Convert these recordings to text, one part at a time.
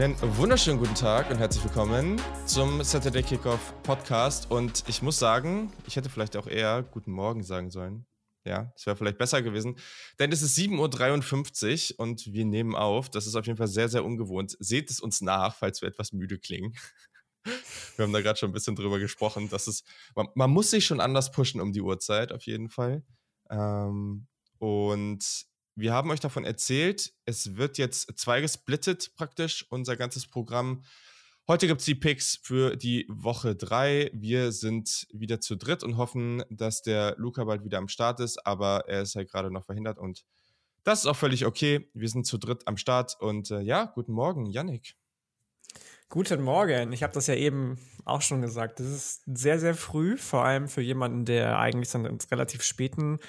Einen wunderschönen guten Tag und herzlich willkommen zum Saturday Kickoff Podcast. Und ich muss sagen, ich hätte vielleicht auch eher guten Morgen sagen sollen. Ja, das wäre vielleicht besser gewesen. Denn es ist 7.53 Uhr und wir nehmen auf. Das ist auf jeden Fall sehr, sehr ungewohnt. Seht es uns nach, falls wir etwas müde klingen. Wir haben da gerade schon ein bisschen drüber gesprochen. Dass es, man, man, muss sich schon anders pushen um die Uhrzeit, auf jeden Fall. Ähm, und wir haben euch davon erzählt, es wird jetzt zwei gesplittet praktisch, unser ganzes Programm. Heute gibt es die Picks für die Woche 3. Wir sind wieder zu dritt und hoffen, dass der Luca bald wieder am Start ist, aber er ist ja gerade noch verhindert und das ist auch völlig okay. Wir sind zu dritt am Start und äh, ja, guten Morgen, Yannick. Guten Morgen. Ich habe das ja eben auch schon gesagt. Das ist sehr, sehr früh, vor allem für jemanden, der eigentlich so einen relativ späten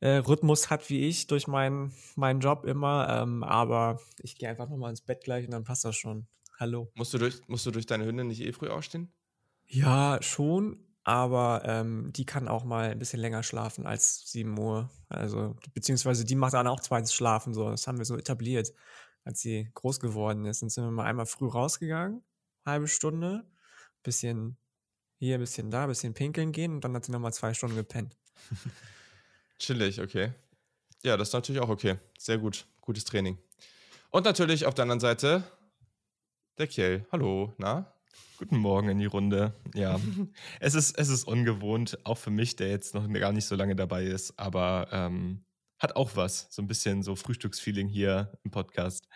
äh, Rhythmus hat wie ich durch meinen meinen Job immer. Ähm, aber ich gehe einfach nochmal ins Bett gleich und dann passt das schon. Hallo. Musst du durch, musst du durch deine Hündin nicht eh früh aufstehen? Ja, schon. Aber ähm, die kann auch mal ein bisschen länger schlafen als 7 Uhr. Also, beziehungsweise die macht dann auch zweites Schlafen. So. Das haben wir so etabliert. Als sie groß geworden ist, dann sind wir mal einmal früh rausgegangen, halbe Stunde, bisschen hier, bisschen da, bisschen pinkeln gehen und dann hat sie nochmal zwei Stunden gepennt. Chillig, okay. Ja, das ist natürlich auch okay. Sehr gut. Gutes Training. Und natürlich auf der anderen Seite der Kiel. Hallo, na? Guten Morgen in die Runde. Ja, es ist, es ist ungewohnt, auch für mich, der jetzt noch gar nicht so lange dabei ist, aber ähm, hat auch was. So ein bisschen so Frühstücksfeeling hier im Podcast.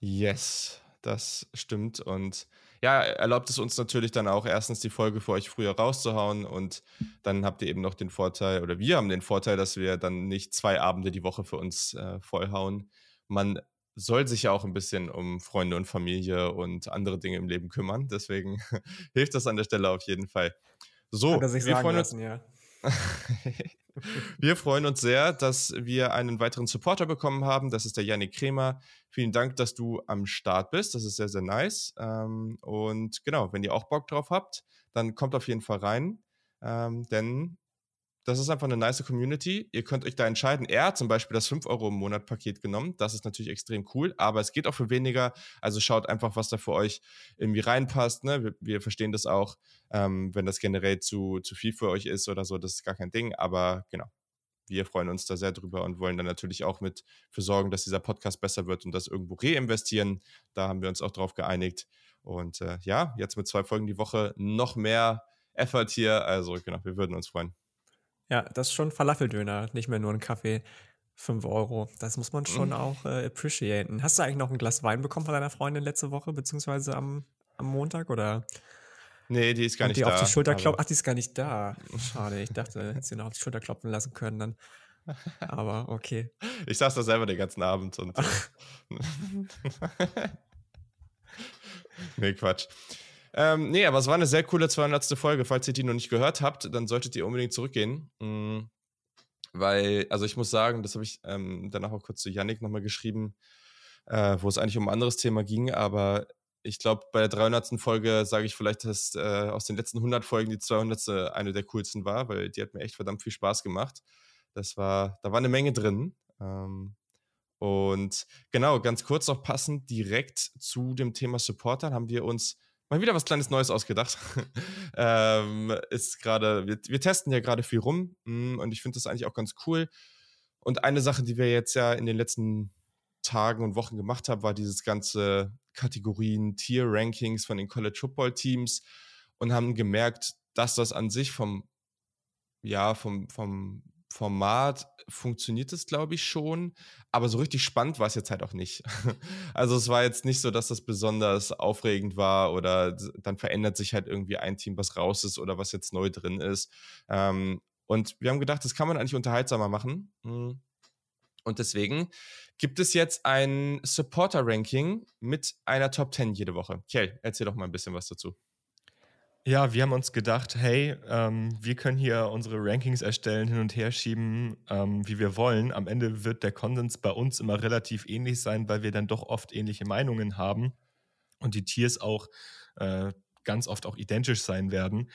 Yes, das stimmt. Und ja, erlaubt es uns natürlich dann auch erstens die Folge für euch früher rauszuhauen und dann habt ihr eben noch den Vorteil, oder wir haben den Vorteil, dass wir dann nicht zwei Abende die Woche für uns äh, vollhauen. Man soll sich ja auch ein bisschen um Freunde und Familie und andere Dinge im Leben kümmern. Deswegen hilft das an der Stelle auf jeden Fall. So, wir freuen uns. Lassen, ja. wir freuen uns sehr, dass wir einen weiteren Supporter bekommen haben. Das ist der Yannick Kremer. Vielen Dank, dass du am Start bist. Das ist sehr, sehr nice. Ähm, und genau, wenn ihr auch Bock drauf habt, dann kommt auf jeden Fall rein. Ähm, denn das ist einfach eine nice Community. Ihr könnt euch da entscheiden. Er hat zum Beispiel das 5 Euro im Monat Paket genommen. Das ist natürlich extrem cool, aber es geht auch für weniger. Also schaut einfach, was da für euch irgendwie reinpasst. Ne? Wir, wir verstehen das auch, ähm, wenn das generell zu, zu viel für euch ist oder so. Das ist gar kein Ding, aber genau. Wir freuen uns da sehr drüber und wollen dann natürlich auch mit für sorgen, dass dieser Podcast besser wird und das irgendwo reinvestieren. Da haben wir uns auch drauf geeinigt. Und äh, ja, jetzt mit zwei Folgen die Woche noch mehr Effort hier. Also genau, wir würden uns freuen. Ja, das ist schon Falafeldöner, nicht mehr nur ein Kaffee. 5 Euro. Das muss man schon mhm. auch äh, appreciaten. Hast du eigentlich noch ein Glas Wein bekommen von deiner Freundin letzte Woche, beziehungsweise am, am Montag? Oder? Nee, die ist gar nicht die da. Auf die Schulter klopfen. Ach, die ist gar nicht da. Schade, ich dachte, hätte sie noch auf die Schulter klopfen lassen können dann. Aber okay. Ich saß da selber den ganzen Abend und. nee, Quatsch. Ähm, nee, aber es war eine sehr coole 200. Folge. Falls ihr die noch nicht gehört habt, dann solltet ihr unbedingt zurückgehen. Mhm. Weil, also ich muss sagen, das habe ich ähm, danach auch kurz zu Yannick nochmal geschrieben, äh, wo es eigentlich um ein anderes Thema ging, aber ich glaube, bei der 300. Folge sage ich vielleicht, dass äh, aus den letzten 100 Folgen die 200. eine der coolsten war, weil die hat mir echt verdammt viel Spaß gemacht. Das war, da war eine Menge drin. Ähm, und genau, ganz kurz noch passend direkt zu dem Thema Supportern haben wir uns mal wieder was kleines Neues ausgedacht. ähm, ist gerade, wir, wir, testen ja gerade viel rum mm, und ich finde das eigentlich auch ganz cool. Und eine Sache, die wir jetzt ja in den letzten Tagen und Wochen gemacht haben, war dieses ganze Kategorien, Tier-Rankings von den College Football Teams und haben gemerkt, dass das an sich vom, ja, vom, vom Format funktioniert es, glaube ich, schon. Aber so richtig spannend war es jetzt halt auch nicht. Also es war jetzt nicht so, dass das besonders aufregend war oder dann verändert sich halt irgendwie ein Team, was raus ist oder was jetzt neu drin ist. Ähm, und wir haben gedacht, das kann man eigentlich unterhaltsamer machen. Hm. Und deswegen gibt es jetzt ein Supporter-Ranking mit einer Top 10 jede Woche. Kjell, erzähl doch mal ein bisschen was dazu. Ja, wir haben uns gedacht, hey, ähm, wir können hier unsere Rankings erstellen, hin und her schieben, ähm, wie wir wollen. Am Ende wird der Konsens bei uns immer relativ ähnlich sein, weil wir dann doch oft ähnliche Meinungen haben und die Tiers auch äh, ganz oft auch identisch sein werden.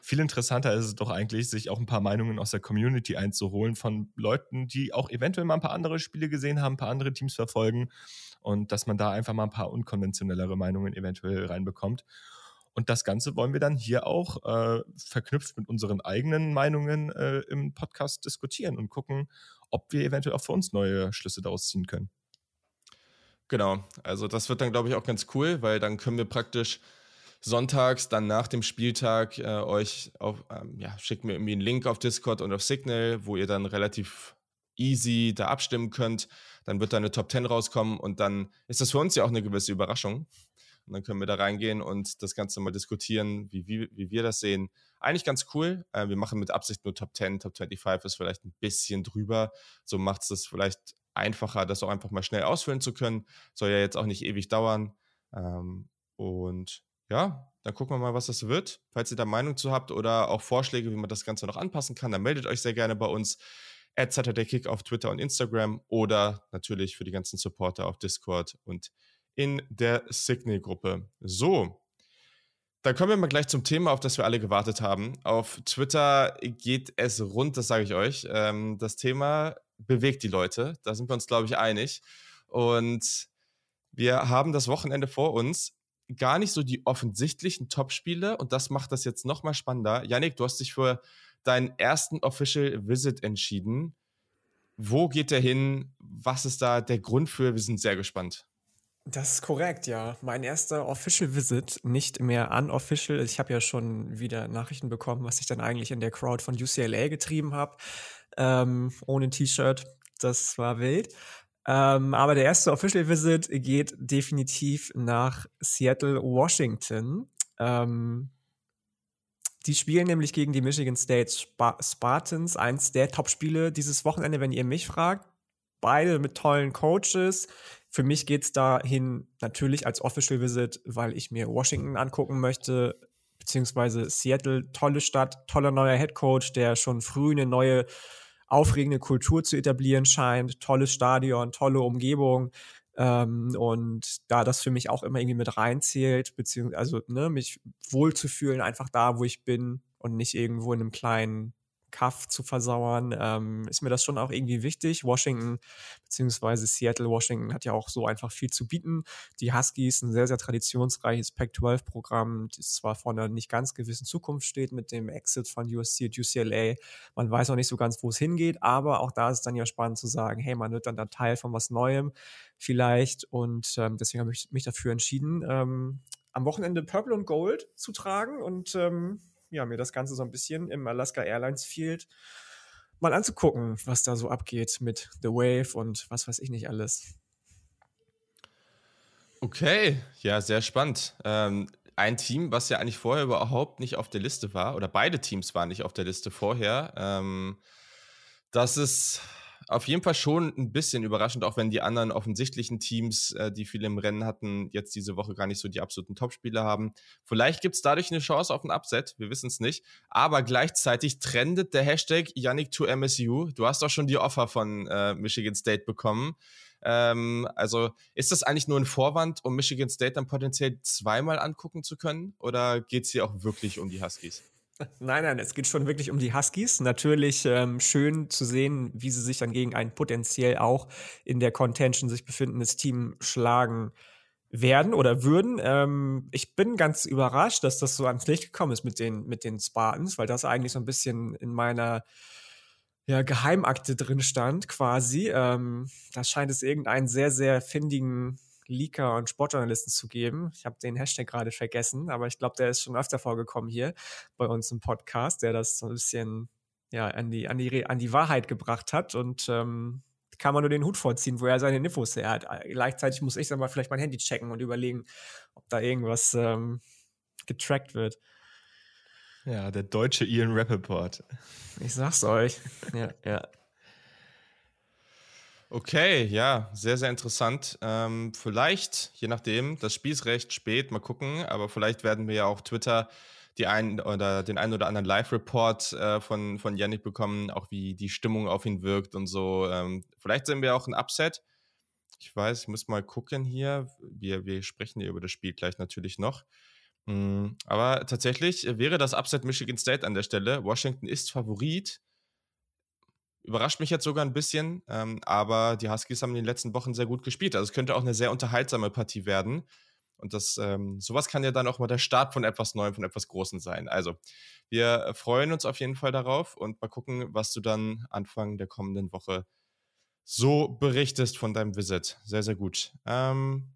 Viel interessanter ist es doch eigentlich, sich auch ein paar Meinungen aus der Community einzuholen von Leuten, die auch eventuell mal ein paar andere Spiele gesehen haben, ein paar andere Teams verfolgen und dass man da einfach mal ein paar unkonventionellere Meinungen eventuell reinbekommt. Und das Ganze wollen wir dann hier auch äh, verknüpft mit unseren eigenen Meinungen äh, im Podcast diskutieren und gucken, ob wir eventuell auch für uns neue Schlüsse daraus ziehen können. Genau, also das wird dann, glaube ich, auch ganz cool, weil dann können wir praktisch sonntags dann nach dem Spieltag äh, euch auf, ähm, ja, schickt mir irgendwie einen Link auf Discord und auf Signal, wo ihr dann relativ easy da abstimmen könnt. Dann wird da eine Top 10 rauskommen und dann ist das für uns ja auch eine gewisse Überraschung. Und dann können wir da reingehen und das Ganze mal diskutieren, wie, wie, wie wir das sehen. Eigentlich ganz cool. Äh, wir machen mit Absicht nur Top 10, Top 25 ist vielleicht ein bisschen drüber. So macht es das vielleicht einfacher, das auch einfach mal schnell ausfüllen zu können. Soll ja jetzt auch nicht ewig dauern. Ähm, und ja, dann gucken wir mal, was das wird. Falls ihr da Meinung zu habt oder auch Vorschläge, wie man das Ganze noch anpassen kann, dann meldet euch sehr gerne bei uns. At Saturday Kick auf Twitter und Instagram oder natürlich für die ganzen Supporter auf Discord und in der Signal-Gruppe. So, dann kommen wir mal gleich zum Thema, auf das wir alle gewartet haben. Auf Twitter geht es rund, das sage ich euch. Ähm, das Thema bewegt die Leute. Da sind wir uns, glaube ich, einig. Und wir haben das Wochenende vor uns. Gar nicht so die offensichtlichen Topspiele und das macht das jetzt nochmal spannender. Yannick, du hast dich für deinen ersten Official Visit entschieden. Wo geht der hin? Was ist da der Grund für? Wir sind sehr gespannt. Das ist korrekt, ja. Mein erster Official Visit, nicht mehr unofficial. Ich habe ja schon wieder Nachrichten bekommen, was ich dann eigentlich in der Crowd von UCLA getrieben habe. Ähm, ohne T-Shirt. Das war wild. Ähm, aber der erste Official Visit geht definitiv nach Seattle, Washington. Ähm, die spielen nämlich gegen die Michigan State Sp Spartans, eins der Top-Spiele dieses Wochenende, wenn ihr mich fragt. Beide mit tollen Coaches. Für mich geht es dahin natürlich als Official Visit, weil ich mir Washington angucken möchte, beziehungsweise Seattle, tolle Stadt, toller neuer Head Coach, der schon früh eine neue aufregende Kultur zu etablieren scheint, tolles Stadion, tolle Umgebung. Ähm, und da das für mich auch immer irgendwie mit reinzählt, beziehungsweise also, ne, mich wohlzufühlen, einfach da, wo ich bin und nicht irgendwo in einem kleinen Kaff zu versauern, ähm, ist mir das schon auch irgendwie wichtig. Washington beziehungsweise Seattle, Washington hat ja auch so einfach viel zu bieten. Die Huskies, ein sehr, sehr traditionsreiches Pac-12-Programm, das zwar vor einer nicht ganz gewissen Zukunft steht mit dem Exit von USC und UCLA. Man weiß auch nicht so ganz, wo es hingeht, aber auch da ist es dann ja spannend zu sagen, hey, man wird dann da Teil von was Neuem vielleicht und ähm, deswegen habe ich mich dafür entschieden, ähm, am Wochenende Purple und Gold zu tragen und ähm, ja, mir das Ganze so ein bisschen im Alaska Airlines Field mal anzugucken, was da so abgeht mit The Wave und was weiß ich nicht alles. Okay, ja, sehr spannend. Ähm, ein Team, was ja eigentlich vorher überhaupt nicht auf der Liste war, oder beide Teams waren nicht auf der Liste vorher. Ähm, das ist auf jeden Fall schon ein bisschen überraschend, auch wenn die anderen offensichtlichen Teams, äh, die viele im Rennen hatten, jetzt diese Woche gar nicht so die absoluten Topspieler haben. Vielleicht gibt es dadurch eine Chance auf ein Upset, wir wissen es nicht. Aber gleichzeitig trendet der Hashtag Yannick to MSU. Du hast auch schon die Offer von äh, Michigan State bekommen. Ähm, also ist das eigentlich nur ein Vorwand, um Michigan State dann potenziell zweimal angucken zu können? Oder geht es hier auch wirklich um die Huskies? Nein, nein, es geht schon wirklich um die Huskies. Natürlich ähm, schön zu sehen, wie sie sich dann gegen ein potenziell auch in der Contention sich befindendes Team schlagen werden oder würden. Ähm, ich bin ganz überrascht, dass das so ans Licht gekommen ist mit den, mit den Spartans, weil das eigentlich so ein bisschen in meiner ja, Geheimakte drin stand, quasi. Ähm, da scheint es irgendeinen sehr, sehr findigen Leaker und Sportjournalisten zu geben. Ich habe den Hashtag gerade vergessen, aber ich glaube, der ist schon öfter vorgekommen hier bei uns im Podcast, der das so ein bisschen ja, an, die, an, die, an die Wahrheit gebracht hat und ähm, kann man nur den Hut vorziehen, wo er seine Infos her hat. Gleichzeitig muss ich dann mal vielleicht mein Handy checken und überlegen, ob da irgendwas ähm, getrackt wird. Ja, der deutsche Ian Rappaport. Ich sag's euch. ja, ja. Okay, ja, sehr, sehr interessant. Ähm, vielleicht, je nachdem, das Spiel ist recht spät, mal gucken, aber vielleicht werden wir ja auf Twitter die einen oder den einen oder anderen Live-Report äh, von, von Yannick bekommen, auch wie die Stimmung auf ihn wirkt und so. Ähm, vielleicht sehen wir auch ein Upset. Ich weiß, ich muss mal gucken hier. Wir, wir sprechen hier über das Spiel gleich natürlich noch. Mhm. Aber tatsächlich wäre das Upset Michigan State an der Stelle. Washington ist Favorit. Überrascht mich jetzt sogar ein bisschen, ähm, aber die Huskies haben in den letzten Wochen sehr gut gespielt. Also es könnte auch eine sehr unterhaltsame Partie werden. Und das, ähm, sowas kann ja dann auch mal der Start von etwas Neuem, von etwas Großem sein. Also, wir freuen uns auf jeden Fall darauf und mal gucken, was du dann Anfang der kommenden Woche so berichtest von deinem Visit. Sehr, sehr gut. Ähm,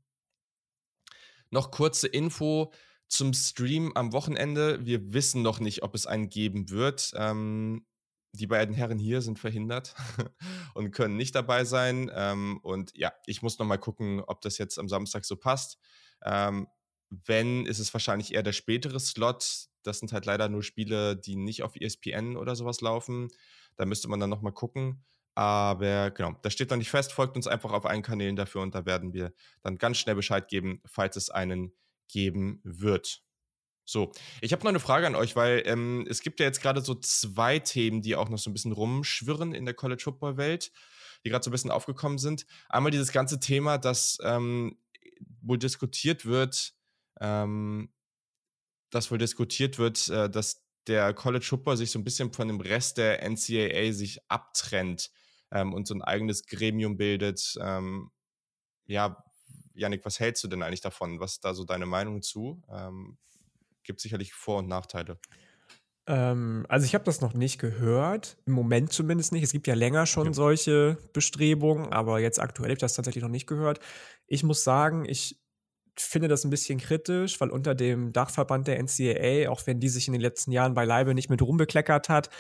noch kurze Info zum Stream am Wochenende. Wir wissen noch nicht, ob es einen geben wird. Ähm, die beiden Herren hier sind verhindert und können nicht dabei sein. Ähm, und ja, ich muss noch mal gucken, ob das jetzt am Samstag so passt. Ähm, wenn, ist es wahrscheinlich eher der spätere Slot. Das sind halt leider nur Spiele, die nicht auf ESPN oder sowas laufen. Da müsste man dann noch mal gucken. Aber genau, das steht noch nicht fest. Folgt uns einfach auf allen Kanälen dafür und da werden wir dann ganz schnell Bescheid geben, falls es einen geben wird. So, ich habe noch eine Frage an euch, weil ähm, es gibt ja jetzt gerade so zwei Themen, die auch noch so ein bisschen rumschwirren in der College Football Welt, die gerade so ein bisschen aufgekommen sind. Einmal dieses ganze Thema, das ähm, wohl diskutiert wird, ähm, dass wohl diskutiert wird, äh, dass der College Football sich so ein bisschen von dem Rest der NCAA sich abtrennt ähm, und so ein eigenes Gremium bildet. Ähm, ja, Janik, was hältst du denn eigentlich davon? Was ist da so deine Meinung zu? Ähm, gibt sicherlich Vor- und Nachteile. Ähm, also ich habe das noch nicht gehört, im Moment zumindest nicht. Es gibt ja länger schon ja. solche Bestrebungen, aber jetzt aktuell habe ich das tatsächlich noch nicht gehört. Ich muss sagen, ich finde das ein bisschen kritisch, weil unter dem Dachverband der NCAA, auch wenn die sich in den letzten Jahren beileibe nicht mit rumbekleckert hat,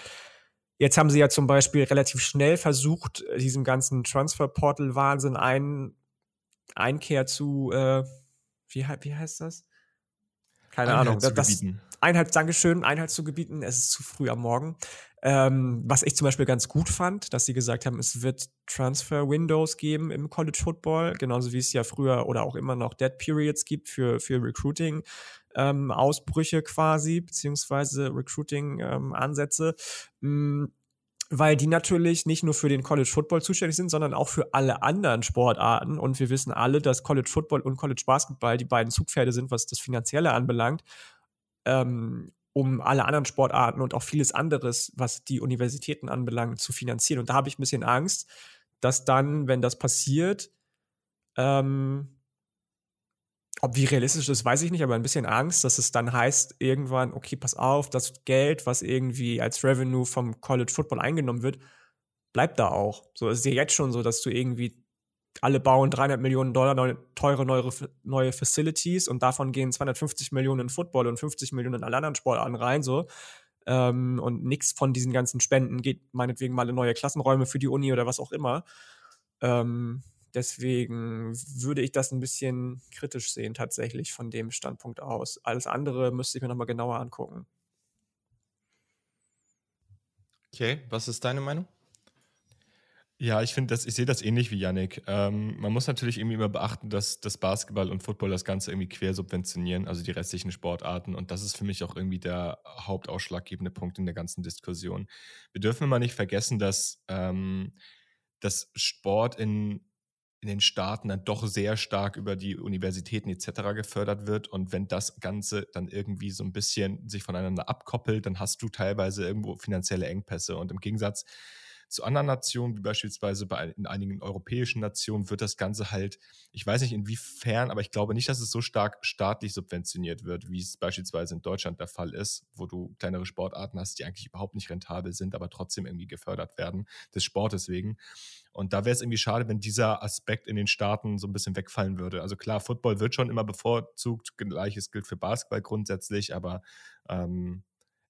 jetzt haben sie ja zum Beispiel relativ schnell versucht, diesem ganzen Transfer-Portal-Wahnsinn ein, Einkehr zu, äh, wie, wie heißt das? Keine Ahnung. Das, Einheit, Dankeschön, Einheit zu gebieten. Es ist zu früh am Morgen. Ähm, was ich zum Beispiel ganz gut fand, dass sie gesagt haben, es wird Transfer Windows geben im College Football, genauso wie es ja früher oder auch immer noch Dead Periods gibt für, für Recruiting. Ähm, Ausbrüche quasi, beziehungsweise Recruiting-Ansätze. Ähm, weil die natürlich nicht nur für den College Football zuständig sind, sondern auch für alle anderen Sportarten. Und wir wissen alle, dass College Football und College Basketball die beiden Zugpferde sind, was das Finanzielle anbelangt, ähm, um alle anderen Sportarten und auch vieles anderes, was die Universitäten anbelangt, zu finanzieren. Und da habe ich ein bisschen Angst, dass dann, wenn das passiert, ähm, ob wie realistisch das weiß ich nicht, aber ein bisschen Angst, dass es dann heißt, irgendwann, okay, pass auf, das Geld, was irgendwie als Revenue vom College Football eingenommen wird, bleibt da auch. So ist es ja jetzt schon so, dass du irgendwie alle bauen 300 Millionen Dollar neue, teure neue, neue Facilities und davon gehen 250 Millionen in Football und 50 Millionen in alle anderen Sportarten rein, so. Ähm, und nichts von diesen ganzen Spenden geht meinetwegen mal in neue Klassenräume für die Uni oder was auch immer. Ähm, Deswegen würde ich das ein bisschen kritisch sehen, tatsächlich von dem Standpunkt aus. Alles andere müsste ich mir nochmal genauer angucken. Okay, was ist deine Meinung? Ja, ich finde das, ich sehe das ähnlich wie Yannick. Ähm, man muss natürlich irgendwie immer beachten, dass das Basketball und Football das Ganze irgendwie quersubventionieren, also die restlichen Sportarten. Und das ist für mich auch irgendwie der hauptausschlaggebende Punkt in der ganzen Diskussion. Wir dürfen immer nicht vergessen, dass ähm, das Sport in in den Staaten dann doch sehr stark über die Universitäten etc. gefördert wird. Und wenn das Ganze dann irgendwie so ein bisschen sich voneinander abkoppelt, dann hast du teilweise irgendwo finanzielle Engpässe. Und im Gegensatz zu anderen Nationen, wie beispielsweise bei, in einigen europäischen Nationen, wird das Ganze halt, ich weiß nicht inwiefern, aber ich glaube nicht, dass es so stark staatlich subventioniert wird, wie es beispielsweise in Deutschland der Fall ist, wo du kleinere Sportarten hast, die eigentlich überhaupt nicht rentabel sind, aber trotzdem irgendwie gefördert werden, des Sportes wegen. Und da wäre es irgendwie schade, wenn dieser Aspekt in den Staaten so ein bisschen wegfallen würde. Also klar, Football wird schon immer bevorzugt, gleiches gilt für Basketball grundsätzlich, aber ähm,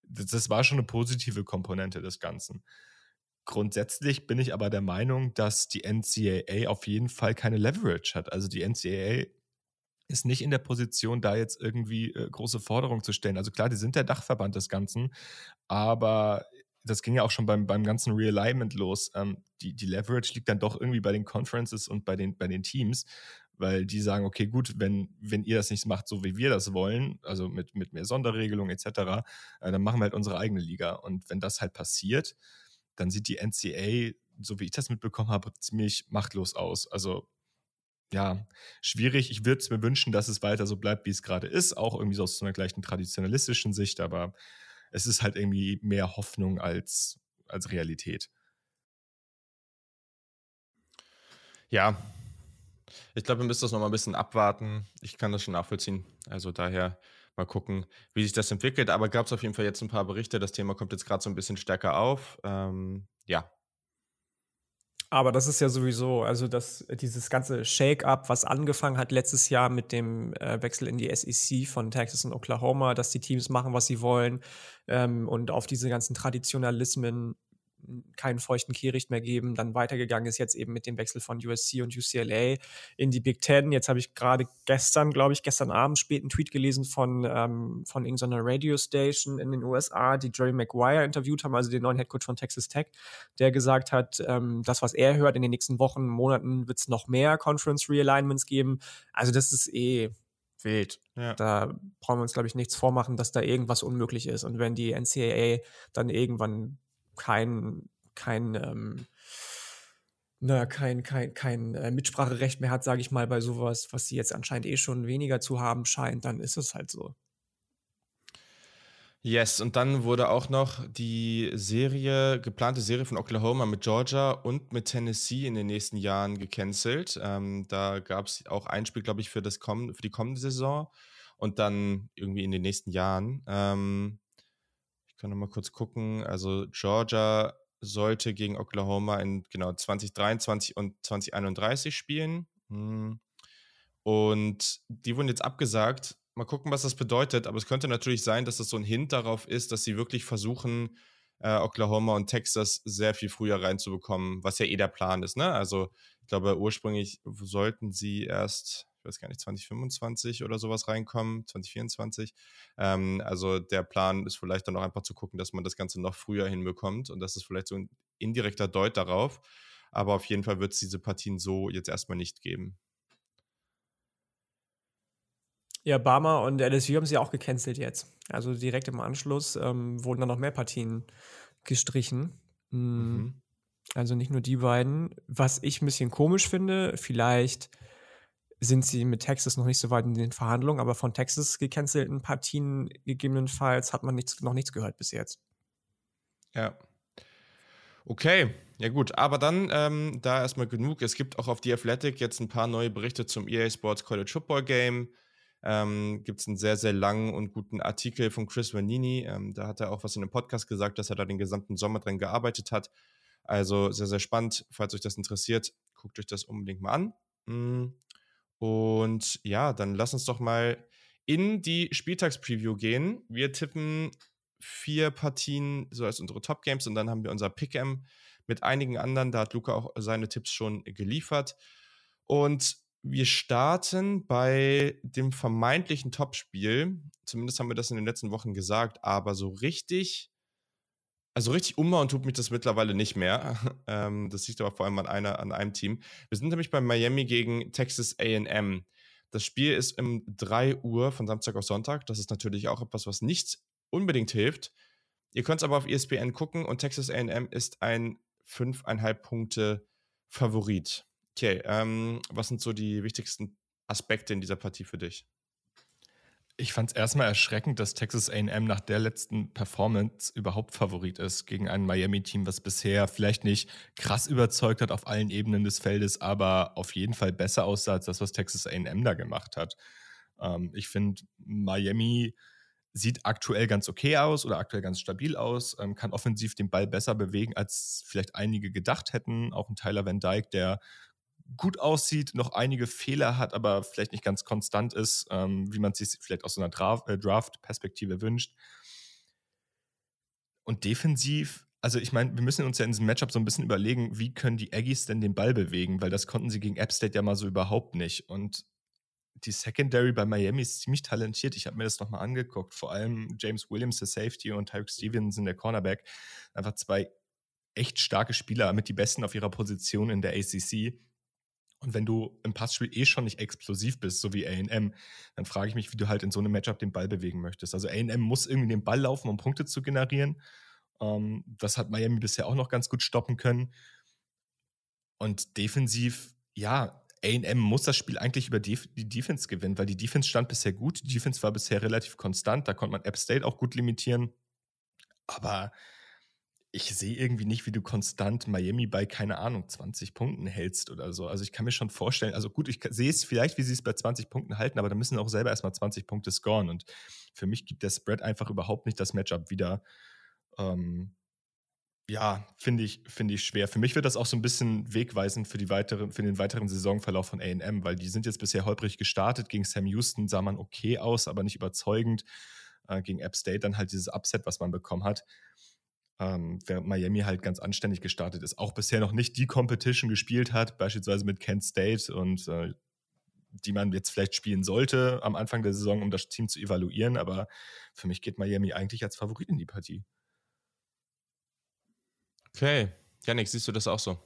das, das war schon eine positive Komponente des Ganzen. Grundsätzlich bin ich aber der Meinung, dass die NCAA auf jeden Fall keine Leverage hat. Also die NCAA ist nicht in der Position, da jetzt irgendwie äh, große Forderungen zu stellen. Also klar, die sind der Dachverband des Ganzen, aber das ging ja auch schon beim, beim ganzen Realignment los. Ähm, die, die Leverage liegt dann doch irgendwie bei den Conferences und bei den, bei den Teams, weil die sagen, okay, gut, wenn, wenn ihr das nicht macht, so wie wir das wollen, also mit, mit mehr Sonderregelungen etc., äh, dann machen wir halt unsere eigene Liga. Und wenn das halt passiert, dann sieht die NCA, so wie ich das mitbekommen habe, ziemlich machtlos aus. Also ja, schwierig. Ich würde es mir wünschen, dass es weiter so bleibt, wie es gerade ist, auch irgendwie so aus so einer gleichen traditionalistischen Sicht, aber es ist halt irgendwie mehr Hoffnung als, als Realität. Ja, ich glaube, wir müssen das noch mal ein bisschen abwarten. Ich kann das schon nachvollziehen. Also daher mal gucken, wie sich das entwickelt. Aber gab es auf jeden Fall jetzt ein paar Berichte. Das Thema kommt jetzt gerade so ein bisschen stärker auf. Ähm, ja, aber das ist ja sowieso, also das, dieses ganze Shake-up, was angefangen hat letztes Jahr mit dem äh, Wechsel in die SEC von Texas und Oklahoma, dass die Teams machen, was sie wollen ähm, und auf diese ganzen Traditionalismen keinen feuchten Kehricht mehr geben. Dann weitergegangen ist jetzt eben mit dem Wechsel von USC und UCLA in die Big Ten. Jetzt habe ich gerade gestern, glaube ich, gestern Abend spät einen Tweet gelesen von, ähm, von irgendeiner Radio-Station in den USA, die Jerry Maguire interviewt haben, also den neuen Headcoach von Texas Tech, der gesagt hat, ähm, das, was er hört, in den nächsten Wochen, Monaten wird es noch mehr Conference Realignments geben. Also das ist eh wild. Ja. Da brauchen wir uns, glaube ich, nichts vormachen, dass da irgendwas unmöglich ist. Und wenn die NCAA dann irgendwann kein, kein, ähm, na, kein, kein, kein äh, Mitspracherecht mehr hat, sage ich mal, bei sowas, was sie jetzt anscheinend eh schon weniger zu haben scheint, dann ist es halt so. Yes, und dann wurde auch noch die Serie, geplante Serie von Oklahoma mit Georgia und mit Tennessee in den nächsten Jahren gecancelt. Ähm, da gab es auch ein Spiel, glaube ich, für, das komm für die kommende Saison und dann irgendwie in den nächsten Jahren. Ähm, kann noch mal kurz gucken. Also Georgia sollte gegen Oklahoma in genau 2023 und 2031 spielen. Hm. Und die wurden jetzt abgesagt. Mal gucken, was das bedeutet. Aber es könnte natürlich sein, dass das so ein Hint darauf ist, dass sie wirklich versuchen, äh, Oklahoma und Texas sehr viel früher reinzubekommen, was ja eh der Plan ist. Ne? Also ich glaube, ursprünglich sollten sie erst weiß gar nicht, 2025 oder sowas reinkommen, 2024. Ähm, also der Plan ist vielleicht dann auch einfach zu gucken, dass man das Ganze noch früher hinbekommt und das ist vielleicht so ein indirekter Deut darauf. Aber auf jeden Fall wird es diese Partien so jetzt erstmal nicht geben. Ja, Barmer und LSU haben sie auch gecancelt jetzt. Also direkt im Anschluss ähm, wurden dann noch mehr Partien gestrichen. Mhm. mhm. Also nicht nur die beiden. Was ich ein bisschen komisch finde, vielleicht sind sie mit Texas noch nicht so weit in den Verhandlungen, aber von Texas gecancelten Partien gegebenenfalls hat man nichts, noch nichts gehört bis jetzt. Ja. Okay, ja gut, aber dann ähm, da erstmal genug. Es gibt auch auf The Athletic jetzt ein paar neue Berichte zum EA Sports College Football Game. Ähm, gibt es einen sehr, sehr langen und guten Artikel von Chris Vanini. Ähm, da hat er auch was in dem Podcast gesagt, dass er da den gesamten Sommer dran gearbeitet hat. Also sehr, sehr spannend. Falls euch das interessiert, guckt euch das unbedingt mal an. Mhm. Und ja, dann lass uns doch mal in die Spieltagspreview gehen. Wir tippen vier Partien so als unsere Top Games und dann haben wir unser Pick'em mit einigen anderen. Da hat Luca auch seine Tipps schon geliefert. Und wir starten bei dem vermeintlichen Topspiel. Zumindest haben wir das in den letzten Wochen gesagt, aber so richtig also richtig umbauen tut mich das mittlerweile nicht mehr. Ähm, das liegt aber vor allem an, einer, an einem Team. Wir sind nämlich bei Miami gegen Texas AM. Das Spiel ist um 3 Uhr von Samstag auf Sonntag. Das ist natürlich auch etwas, was nicht unbedingt hilft. Ihr könnt es aber auf ESPN gucken und Texas AM ist ein 5,5 Punkte Favorit. Okay, ähm, was sind so die wichtigsten Aspekte in dieser Partie für dich? Ich fand es erstmal erschreckend, dass Texas AM nach der letzten Performance überhaupt Favorit ist gegen ein Miami-Team, was bisher vielleicht nicht krass überzeugt hat auf allen Ebenen des Feldes, aber auf jeden Fall besser aussah als das, was Texas AM da gemacht hat. Ähm, ich finde, Miami sieht aktuell ganz okay aus oder aktuell ganz stabil aus, ähm, kann offensiv den Ball besser bewegen, als vielleicht einige gedacht hätten. Auch ein Tyler Van Dyke, der gut aussieht, noch einige Fehler hat, aber vielleicht nicht ganz konstant ist, ähm, wie man es sich vielleicht aus so einer äh, Draft-Perspektive wünscht. Und defensiv, also ich meine, wir müssen uns ja in diesem Matchup so ein bisschen überlegen, wie können die Aggies denn den Ball bewegen, weil das konnten sie gegen App State ja mal so überhaupt nicht. Und die Secondary bei Miami ist ziemlich talentiert. Ich habe mir das nochmal angeguckt. Vor allem James Williams, der Safety, und Tyreek Stevenson, der Cornerback. Einfach zwei echt starke Spieler, mit die besten auf ihrer Position in der ACC. Und wenn du im Passspiel eh schon nicht explosiv bist, so wie AM, dann frage ich mich, wie du halt in so einem Matchup den Ball bewegen möchtest. Also AM muss irgendwie den Ball laufen, um Punkte zu generieren. Ähm, das hat Miami bisher auch noch ganz gut stoppen können. Und defensiv, ja, AM muss das Spiel eigentlich über die, die Defense gewinnen, weil die Defense stand bisher gut. Die Defense war bisher relativ konstant. Da konnte man App State auch gut limitieren. Aber ich sehe irgendwie nicht, wie du konstant Miami bei, keine Ahnung, 20 Punkten hältst oder so. Also ich kann mir schon vorstellen, also gut, ich sehe es vielleicht, wie sie es bei 20 Punkten halten, aber da müssen auch selber erstmal 20 Punkte scoren. Und für mich gibt der Spread einfach überhaupt nicht das Matchup wieder. Ähm, ja, finde ich, finde ich schwer. Für mich wird das auch so ein bisschen wegweisend für, die weitere, für den weiteren Saisonverlauf von AM, weil die sind jetzt bisher holprig gestartet. Gegen Sam Houston sah man okay aus, aber nicht überzeugend. Äh, gegen App State dann halt dieses Upset, was man bekommen hat. Ähm, während Miami halt ganz anständig gestartet ist. Auch bisher noch nicht die Competition gespielt hat, beispielsweise mit Kent State und äh, die man jetzt vielleicht spielen sollte am Anfang der Saison, um das Team zu evaluieren. Aber für mich geht Miami eigentlich als Favorit in die Partie. Okay. Janik, siehst du das auch so?